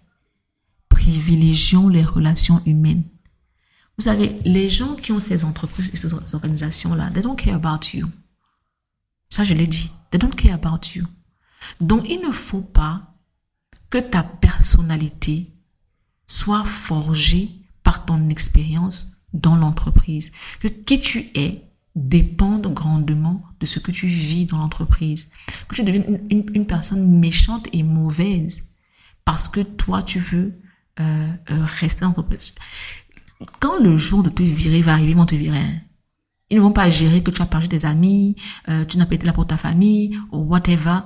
[SPEAKER 1] Privilégions les relations humaines. Vous savez, les gens qui ont ces entreprises et ces organisations-là, they don't care about you. Ça, je l'ai dit. They don't care about you. Donc, il ne faut pas que ta personnalité soit forgée par ton expérience dans l'entreprise. Que qui tu es dépende grandement de ce que tu vis dans l'entreprise. Que tu deviennes une, personne méchante et mauvaise parce que toi, tu veux euh, euh, rester dans l'entreprise. Quand le jour de te virer va arriver, ils vont te virer. Hein. Ils ne vont pas gérer que tu as perdu tes amis, euh, tu n'as pas été là pour ta famille, ou whatever.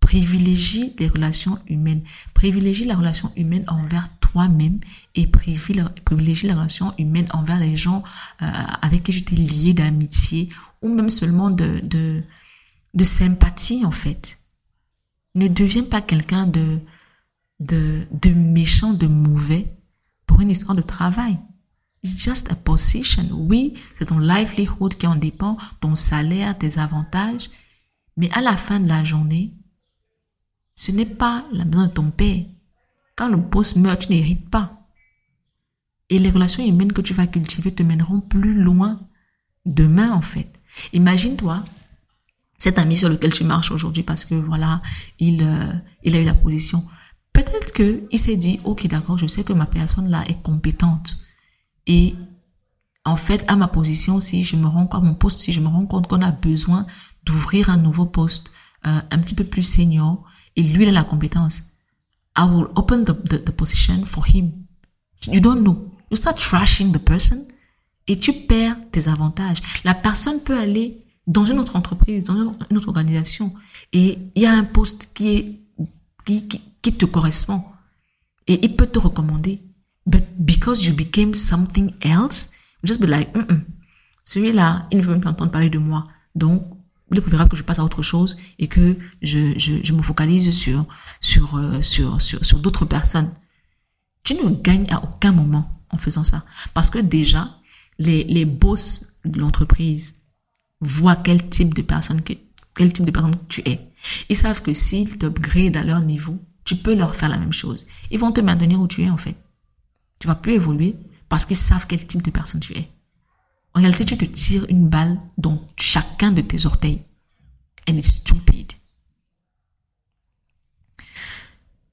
[SPEAKER 1] Privilégie les relations humaines. Privilégie la relation humaine envers toi-même et privilégie la relation humaine envers les gens euh, avec qui j'étais lié d'amitié ou même seulement de, sympathie en fait. Ne deviens pas quelqu'un de, de méchant, de mauvais pour une histoire de travail. It's just a position. Oui, c'est ton livelihood qui en dépend, ton salaire, tes avantages. Mais à la fin de la journée, ce n'est pas la maison de ton père. Quand le boss meurt, tu n'hérites pas. Et les relations humaines que tu vas cultiver te mèneront plus loin demain, en fait. Imagine-toi, cet ami sur lequel tu marches aujourd'hui parce que voilà, il, euh, il a eu la position. Peut-être que il s'est dit, ok, d'accord, je sais que ma personne là est compétente. Et en fait, à ma position, si je me rends compte, mon poste, si je me rends compte qu'on a besoin d'ouvrir un nouveau poste, euh, un petit peu plus senior, et lui, il a la compétence. I will open the, the, position for him. You don't know. You start trashing the person et tu perds tes avantages. La personne peut aller dans une autre entreprise, dans une autre organisation et il y a un poste qui est, qui, qui, qui te correspond et il peut te recommander. But because you became something else, just be like, mm -mm. celui-là, il ne veut même pas entendre parler de moi. Donc, il est préférable que je passe à autre chose et que je, je, je me focalise sur, sur, euh, sur, sur, sur d'autres personnes. Tu ne gagnes à aucun moment en faisant ça. Parce que déjà, les, les boss de l'entreprise voient quel type de personne que, quel type de personne tu es. Ils savent que s'ils t'upgradent à leur niveau, tu peux leur faire la même chose. Ils vont te maintenir où tu es, en fait. Tu vas plus évoluer parce qu'ils savent quel type de personne tu es. En réalité, tu te tires une balle dans chacun de tes orteils. And it's stupid.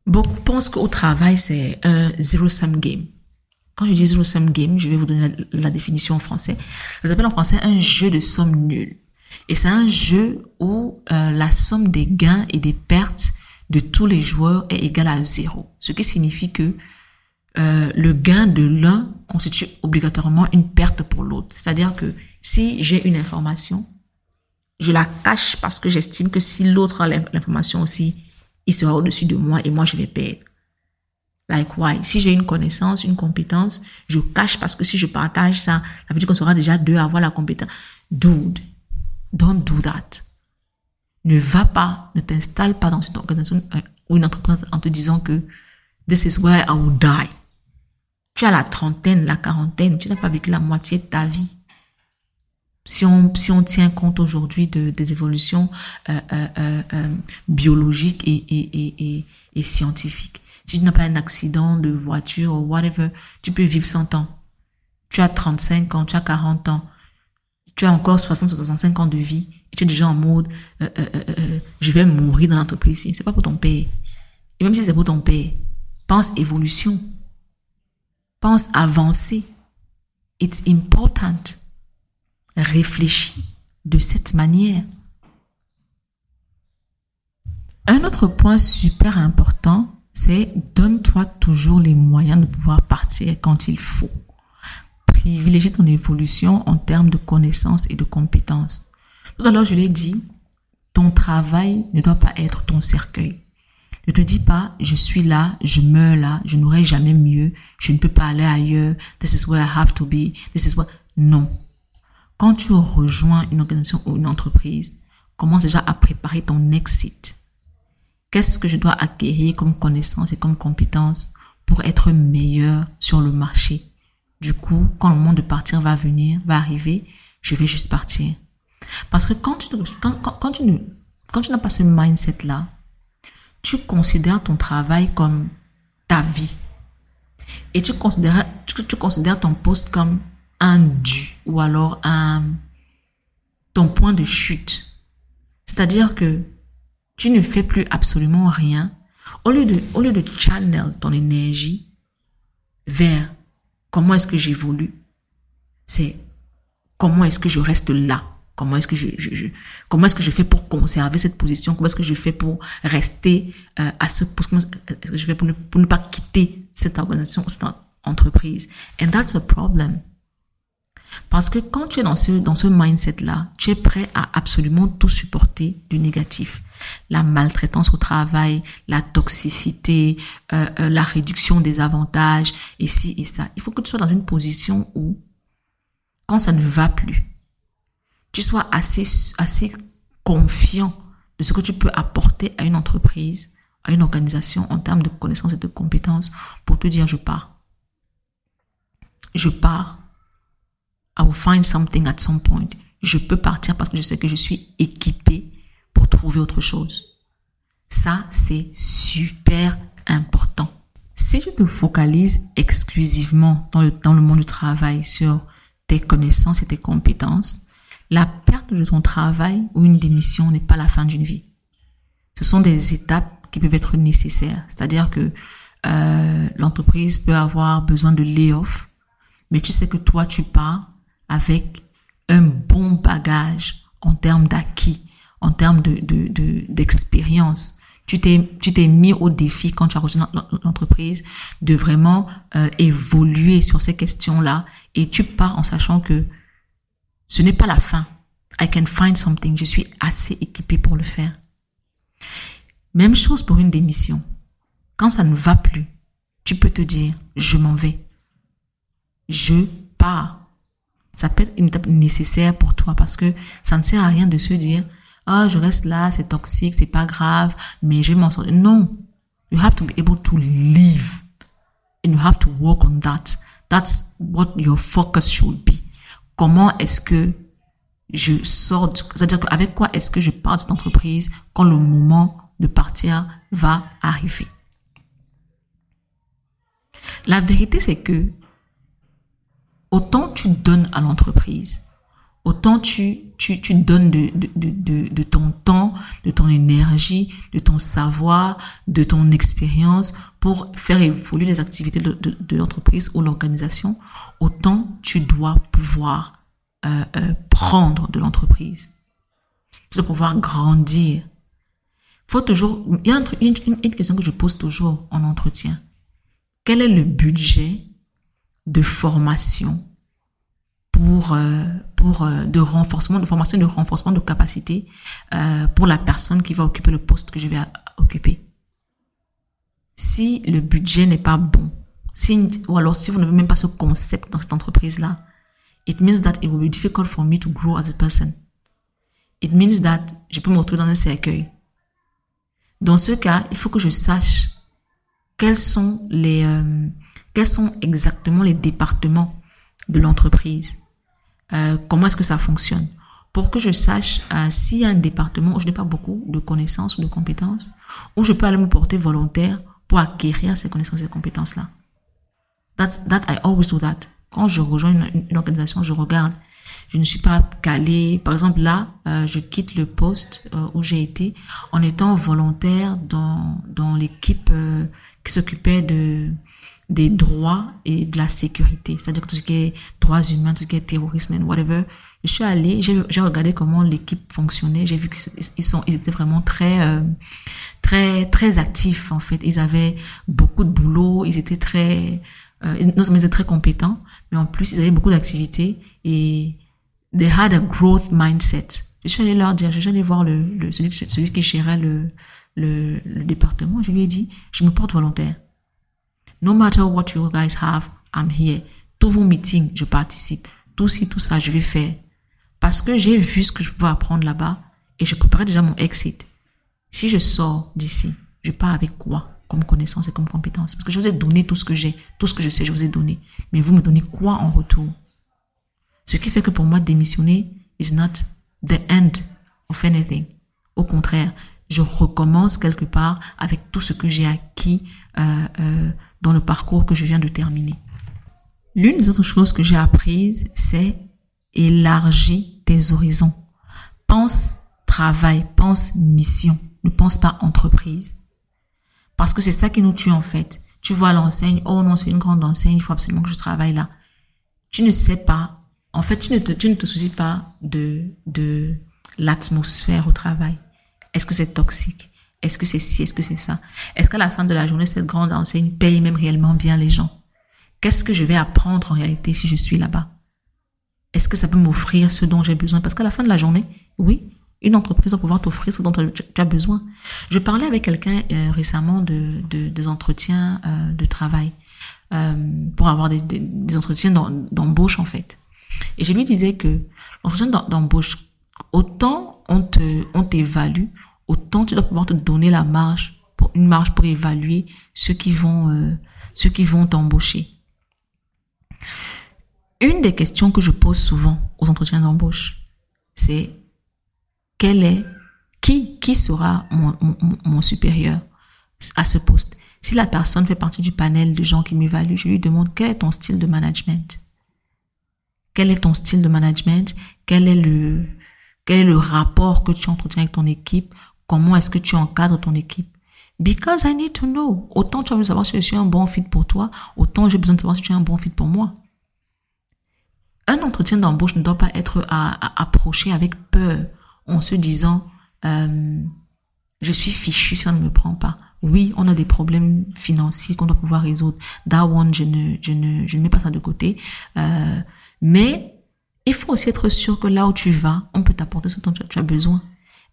[SPEAKER 1] Beaucoup pensent qu'au travail, c'est un zero-sum game. Quand je dis zero-sum game, je vais vous donner la, définition en français. Ça s'appelle en français un jeu de somme nulle. Et c'est un jeu où euh, la somme des gains et des pertes de tous les joueurs est égale à zéro. Ce qui signifie que euh, le gain de l'un constitue obligatoirement une perte pour l'autre. C'est-à-dire que si j'ai une information, je la cache parce que j'estime que si l'autre a l'information aussi, il sera au-dessus de moi et moi je vais perdre. Like why? Si j'ai une connaissance, une compétence, je cache parce que si je partage ça, ça veut dire qu'on sera déjà deux à avoir la compétence. Dude, don't do that. Ne va pas, ne t'installe pas dans une organisation euh, ou une entreprise en te disant que this is where I will die. Tu as la trentaine, la quarantaine, tu n'as pas vécu la moitié de ta vie. Si on, si on tient compte aujourd'hui de, des évolutions euh, euh, euh, biologiques et, et, et, et, scientifiques, si tu n'as pas un accident de voiture ou whatever, tu peux vivre 100 ans. Tu as 35 ans, tu as 40 ans, tu as encore 60, 65 ans de vie et tu es déjà en mode je vais mourir dans l'entreprise. C'est pas pour ton père. Et même si c'est pour ton père, pense évolution avancer. It's important. Réfléchis de cette manière. Un autre point super important, c'est donne-toi toujours les moyens de pouvoir partir quand il faut. Privilégie ton évolution en termes de connaissances et de compétences. Tout à l'heure, je l'ai dit, ton travail ne doit pas être ton cercueil. Ne te dis pas, je suis là, je meurs là, je n'aurai jamais mieux, je ne peux pas aller ailleurs, this is where I have to be, this is what... Non. Quand tu rejoins une organisation ou une entreprise, commence déjà à préparer ton exit. Qu'est-ce que je dois acquérir comme connaissance et comme compétence pour être meilleur sur le marché? Du coup, quand le moment de partir va venir, va arriver, je vais juste partir. Parce que quand tu, quand, quand, tu ne, quand tu n'as pas ce mindset-là, tu considères ton travail comme ta vie. Et tu considères, ton poste comme un dû ou alors un, ton point de chute. C'est-à-dire que tu ne fais plus absolument rien. Au lieu de, au lieu de channel ton énergie vers comment est-ce que j'évolue, c'est comment est-ce que je reste là. Comment est-ce que je, comment est-ce que je fais pour conserver cette position? Comment est-ce que je fais pour rester euh, à ce poste? Comment est-ce que je fais pour ne, pour ne pas quitter cette organisation, cette entreprise? And that's a problem. Parce que quand tu es dans ce, dans ce mindset-là, tu es prêt à absolument tout supporter du négatif. La maltraitance au travail, la toxicité, euh, euh, la réduction des avantages, et ci et ça. Il faut que tu sois dans une position où, quand ça ne va plus, tu sois assez, assez confiant de ce que tu peux apporter à une entreprise, à une organisation en termes de connaissances et de compétences pour te dire je pars. Je pars. I will find something at some point. Je peux partir parce que je sais que je suis équipé pour trouver autre chose. Ça, c'est super important. Si tu te focalises exclusivement dans le, dans le monde du travail sur tes connaissances et tes compétences, la perte de ton travail ou une démission n'est pas la fin d'une vie. Ce sont des étapes qui peuvent être nécessaires. C'est-à-dire que euh, l'entreprise peut avoir besoin de layoff, mais tu sais que toi, tu pars avec un bon bagage en termes d'acquis, en termes de, d'expérience. tu t'es, tu t'es mis au défi quand tu as rejoint l'entreprise de vraiment euh, évoluer sur ces questions-là et tu pars en sachant que ce n'est pas la fin. I can find something. Je suis assez équipé pour le faire. Même chose pour une démission. Quand ça ne va plus, tu peux te dire, je m'en vais. Je pars. Ça peut être une étape nécessaire pour toi parce que ça ne sert à rien de se dire, ah, je reste là, c'est toxique, c'est pas grave, mais je vais m'en sortir. Non. You have to be able to live. And you have to work on that. That's what your focus should be comment est-ce que je sors, c'est-à-dire avec quoi est-ce que je pars de cette entreprise quand le moment de partir va arriver? La vérité, c'est que autant tu donnes à l'entreprise, autant tu, tu, tu donnes de, ton temps, de ton énergie, de ton savoir, de ton expérience pour faire évoluer les activités de, l'entreprise ou l'organisation, autant tu dois pouvoir euh, euh, prendre de l'entreprise. Tu dois pouvoir grandir. Il y a une, une question que je pose toujours en entretien. Quel est le budget de formation pour euh, pour euh, de renforcement de formation de renforcement de capacité euh, pour la personne qui va occuper le poste que je vais occuper. Si le budget n'est pas bon, si ou alors si vous n'avez même pas ce concept dans cette entreprise là, it means that it will be difficult for me to grow as a person. It means that je peux me retrouver dans un cercueil. Dans ce cas, il faut que je sache quels sont les quels sont exactement les départements de l'entreprise euh, comment est-ce que ça fonctionne? Pour que je sache euh, s'il y a un département où je n'ai pas beaucoup de connaissances ou de compétences, où je peux aller me porter volontaire pour acquérir ces connaissances et ces compétences-là. That's, that I always do that. Quand je rejoins une, organisation, je regarde. Je ne suis pas calée. Par exemple, là, euh, je quitte le poste euh, où j'ai été en étant volontaire dans, dans l'équipe qui s'occupait de des droits et de la sécurité. C'est-à-dire tout ce qui est droits humains, tout ce qui est terrorisme, whatever. Je suis allée, j'ai regardé comment l'équipe fonctionnait. J'ai vu qu'ils ils étaient vraiment très, euh, très, très actifs en fait. Ils avaient beaucoup de boulot. Ils étaient très, euh, non ils étaient très compétents, mais en plus ils avaient beaucoup d'activités et they had a growth mindset. Je suis allée leur dire, je suis allée voir celui, qui gérait le département, je lui ai dit, je me porte volontaire. No matter what you guys have, I'm here. Tous vos meetings, je participe. Tout ci, tout ça, je vais faire. Parce que j'ai vu ce que je pouvais apprendre là-bas et je préparais déjà mon exit. Si je sors d'ici, je pars avec quoi comme connaissance et comme compétence Parce que je vous ai donné tout ce que j'ai, tout ce que je sais, je vous ai donné. Mais vous me donnez quoi en retour? Ce qui fait que pour moi, démissionner is not the end of anything. Au contraire, je recommence quelque part avec tout ce que j'ai acquis euh, euh, dans le parcours que je viens de terminer. L'une des autres choses que j'ai apprises, c'est élargir tes horizons. Pense travail, pense mission, ne pense pas entreprise. Parce que c'est ça qui nous tue en fait. Tu vois l'enseigne, oh non, c'est une grande enseigne, il faut absolument que je travaille là. Tu ne sais pas, en fait, tu ne te, tu ne te soucies pas de, de l'atmosphère au travail. Est-ce que c'est toxique? Est-ce que c'est ci? Est-ce que c'est ça? Est-ce qu'à la fin de la journée, cette grande enseigne paye même réellement bien les gens? Qu'est-ce que je vais apprendre en réalité si je suis là-bas? Est-ce que ça peut m'offrir ce dont j'ai besoin? Parce qu'à la fin de la journée, oui, une entreprise va pouvoir t'offrir ce dont tu as besoin. Je parlais avec quelqu'un euh, récemment de, de, des entretiens euh, de travail euh, pour avoir des, des, des entretiens d'embauche en fait. Et je lui disais que l'entretien d'embauche, autant on te on t'évalue, autant tu dois pouvoir te donner la marge pour une marge pour évaluer ceux qui vont euh, ceux qui vont t'embaucher. Une des questions que je pose souvent aux entretiens d'embauche, c'est quel est, qui, qui sera mon, mon, mon supérieur à ce poste? Si la personne fait partie du panel de gens qui m'évaluent, je lui demande quel est ton style de management? Quel est ton style de management? Quel est le, quel est le rapport que tu entretiens avec ton équipe? Comment est-ce que tu encadres ton équipe? Because I need to know. Autant tu as besoin de savoir si je suis un bon fit pour toi, autant j'ai besoin de savoir si tu es un bon fit pour moi. Un entretien d'embauche ne doit pas être approcher avec peur en se disant euh, je suis fichu si on ne me prend pas. Oui, on a des problèmes financiers qu'on doit pouvoir résoudre. That one, je ne, je ne, je ne mets pas ça de côté. Euh, mais il faut aussi être sûr que là où tu vas, on peut t'apporter ce dont tu as besoin.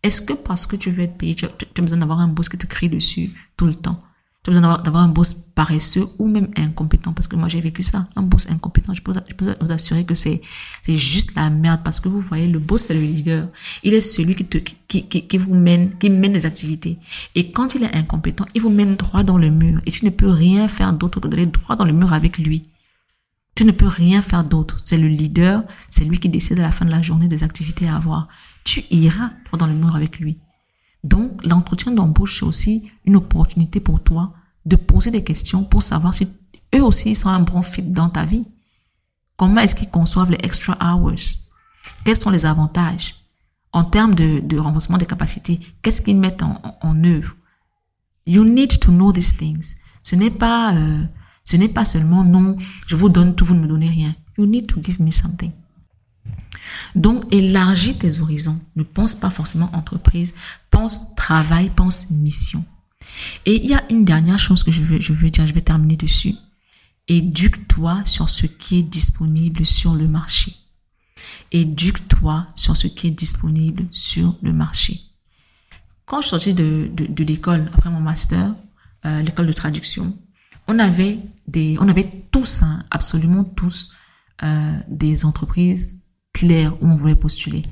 [SPEAKER 1] Est-ce que parce que tu veux être payé, tu as, besoin d'avoir un boss qui te crie dessus tout le temps? Tu as besoin d'avoir un boss paresseux ou même incompétent? Parce que moi j'ai vécu ça. Un boss incompétent, je peux, vous assurer que c'est juste la merde parce que vous voyez le boss c'est le leader. Il est celui qui te qui, qui vous mène qui mène les activités et quand il est incompétent, il vous mène droit dans le mur et tu ne peux rien faire d'autre que d'aller droit dans le mur avec lui. Tu ne peux rien faire d'autre. C'est le leader, c'est lui qui décide à la fin de la journée des activités à avoir. Tu iras droit dans le mur avec lui. Donc, l'entretien d'embauche, c'est aussi une opportunité pour toi de poser des questions pour savoir si eux aussi sont un bon fit dans ta vie. Comment est-ce qu'ils conçoivent les extra hours? Quels sont les avantages? En termes de, renforcement des capacités, qu'est-ce qu'ils mettent en, en, œuvre? You need to know these things. Ce n'est pas, euh, ce n'est pas seulement non, je vous donne tout, vous ne me donnez rien. You need to give me something. Donc, élargis tes horizons. Ne pense pas forcément entreprise. Pense travail, pense mission. Et il y a une dernière chose que je veux, dire, je vais terminer dessus. Éduque-toi sur ce qui est disponible sur le marché. Éduque-toi sur ce qui est disponible sur le marché. Quand je sortais de l'école, après mon master, euh, l'école de traduction, on avait des, on avait tous, hein, absolument tous, euh, des entreprises clair où on voulait postuler.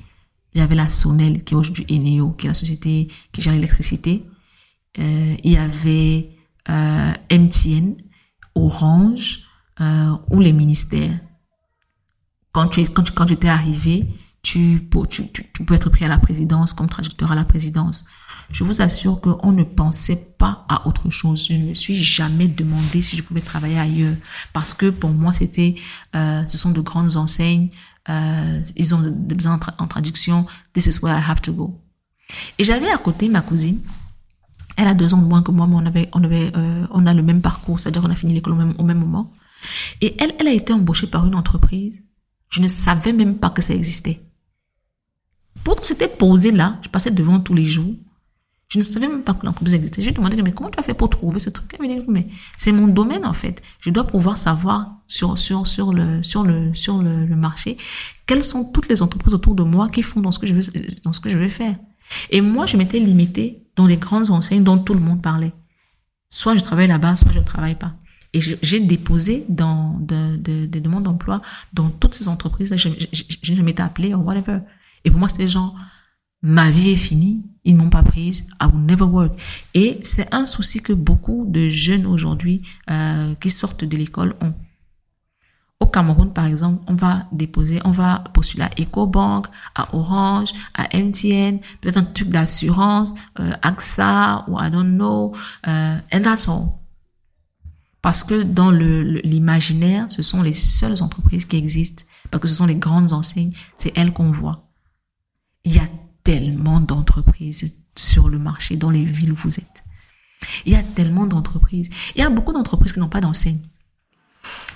[SPEAKER 1] Il y avait la Sonel, qui est aujourd'hui Eneo, qui est la société qui gère l'électricité. Euh, il y avait euh, MTN, Orange euh, ou les ministères. Quand tu, quand tu, quand tu étais arrivé, tu, tu, tu, tu peux être pris à la présidence comme traducteur à la présidence. Je vous assure qu'on ne pensait pas à autre chose. Je ne me suis jamais demandé si je pouvais travailler ailleurs parce que pour moi c'était, ce sont de grandes enseignes, euh, ils ont des besoins en, traduction. This is where I have to go. Et j'avais à côté ma cousine. Elle a deux ans de moins que moi, mais on avait, on avait, euh, on a le même parcours, c'est-à-dire qu'on a fini l'école au même, au même moment. Et elle, elle a été embauchée par une entreprise. Je ne savais même pas que ça existait. Pourtant, c'était posé là. Je passais devant tous les jours. Je ne savais même pas que l'entreprise existait. J'ai demandé, mais comment tu as fait pour trouver ce truc Elle me dit, mais c'est mon domaine en fait. Je dois pouvoir savoir sur sur sur le sur le sur le, marché quelles sont toutes les entreprises autour de moi qui font dans ce que je veux dans ce que je vais faire. Et moi, je m'étais limitée dans les grandes enseignes dont tout le monde parlait. Soit je travaille là-bas, soit je ne travaille pas. Et j'ai déposé dans de, de, des demandes d'emploi dans toutes ces entreprises. Je, je, je, je m'étais appelée ou whatever. Et pour moi, c'était genre, ma vie est finie, ils m'ont pas prise, I will never work. Et c'est un souci que beaucoup de jeunes aujourd'hui euh, qui sortent de l'école ont. Au Cameroun, par exemple, on va déposer, on va postuler à EcoBank, à Orange, à MTN, peut-être un truc d'assurance, euh, AXA ou I don't know, euh, and that's all. Parce que dans l'imaginaire, ce sont les seules entreprises qui existent, parce que ce sont les grandes enseignes, c'est elles qu'on voit. Il y a tellement d'entreprises sur le marché dans les villes où vous êtes. Il y a tellement d'entreprises. Il y a beaucoup d'entreprises qui n'ont pas d'enseigne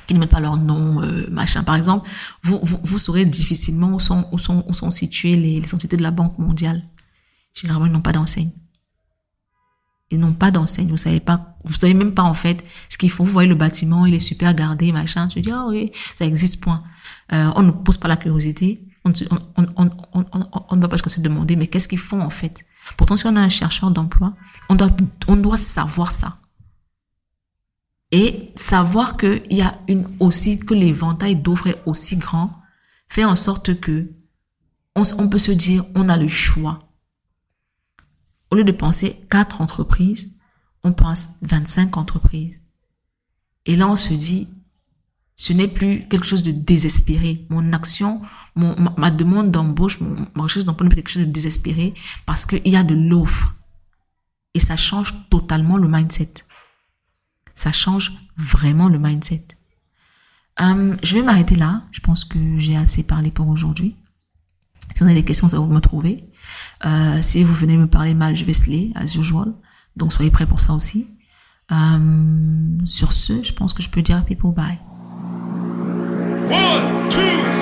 [SPEAKER 1] qui ne mettent pas leur nom, euh, machin. Par exemple, vous, vous, saurez difficilement où sont, où sont, où sont situées les, les entités de la Banque mondiale. Généralement, ils n'ont pas d'enseigne. Ils n'ont pas d'enseigne. Vous savez pas, vous savez même pas en fait ce qu'ils font. Vous voyez le bâtiment, il est super gardé, machin. Je dis, ah oui, ça existe, point. Euh, on ne pose pas la curiosité on ne va pas jusqu'à se demander, mais qu'est-ce qu'ils font en fait? Pourtant, si on a un chercheur d'emploi, on doit, on doit savoir ça. Et savoir qu'il y a une aussi, que l'éventail d'offres est aussi grand, fait en sorte que on, on peut se dire, on a le choix. Au lieu de penser quatre entreprises, on pense 25 entreprises. Et là, on se dit, ce n'est plus quelque chose de désespéré. Mon action, mon, ma, demande d'embauche, ma recherche d'emploi n'est plus quelque chose de désespéré parce qu'il y a de l'offre. Et ça change totalement le mindset. Ça change vraiment le mindset. Euh, je vais m'arrêter là. Je pense que j'ai assez parlé pour aujourd'hui. Si vous avez des questions, ça vous me trouver. Euh, si vous venez me parler mal, je vais se as usual. Donc soyez prêts pour ça aussi. Euh, sur ce, je pense que je peux dire people bye. One, two.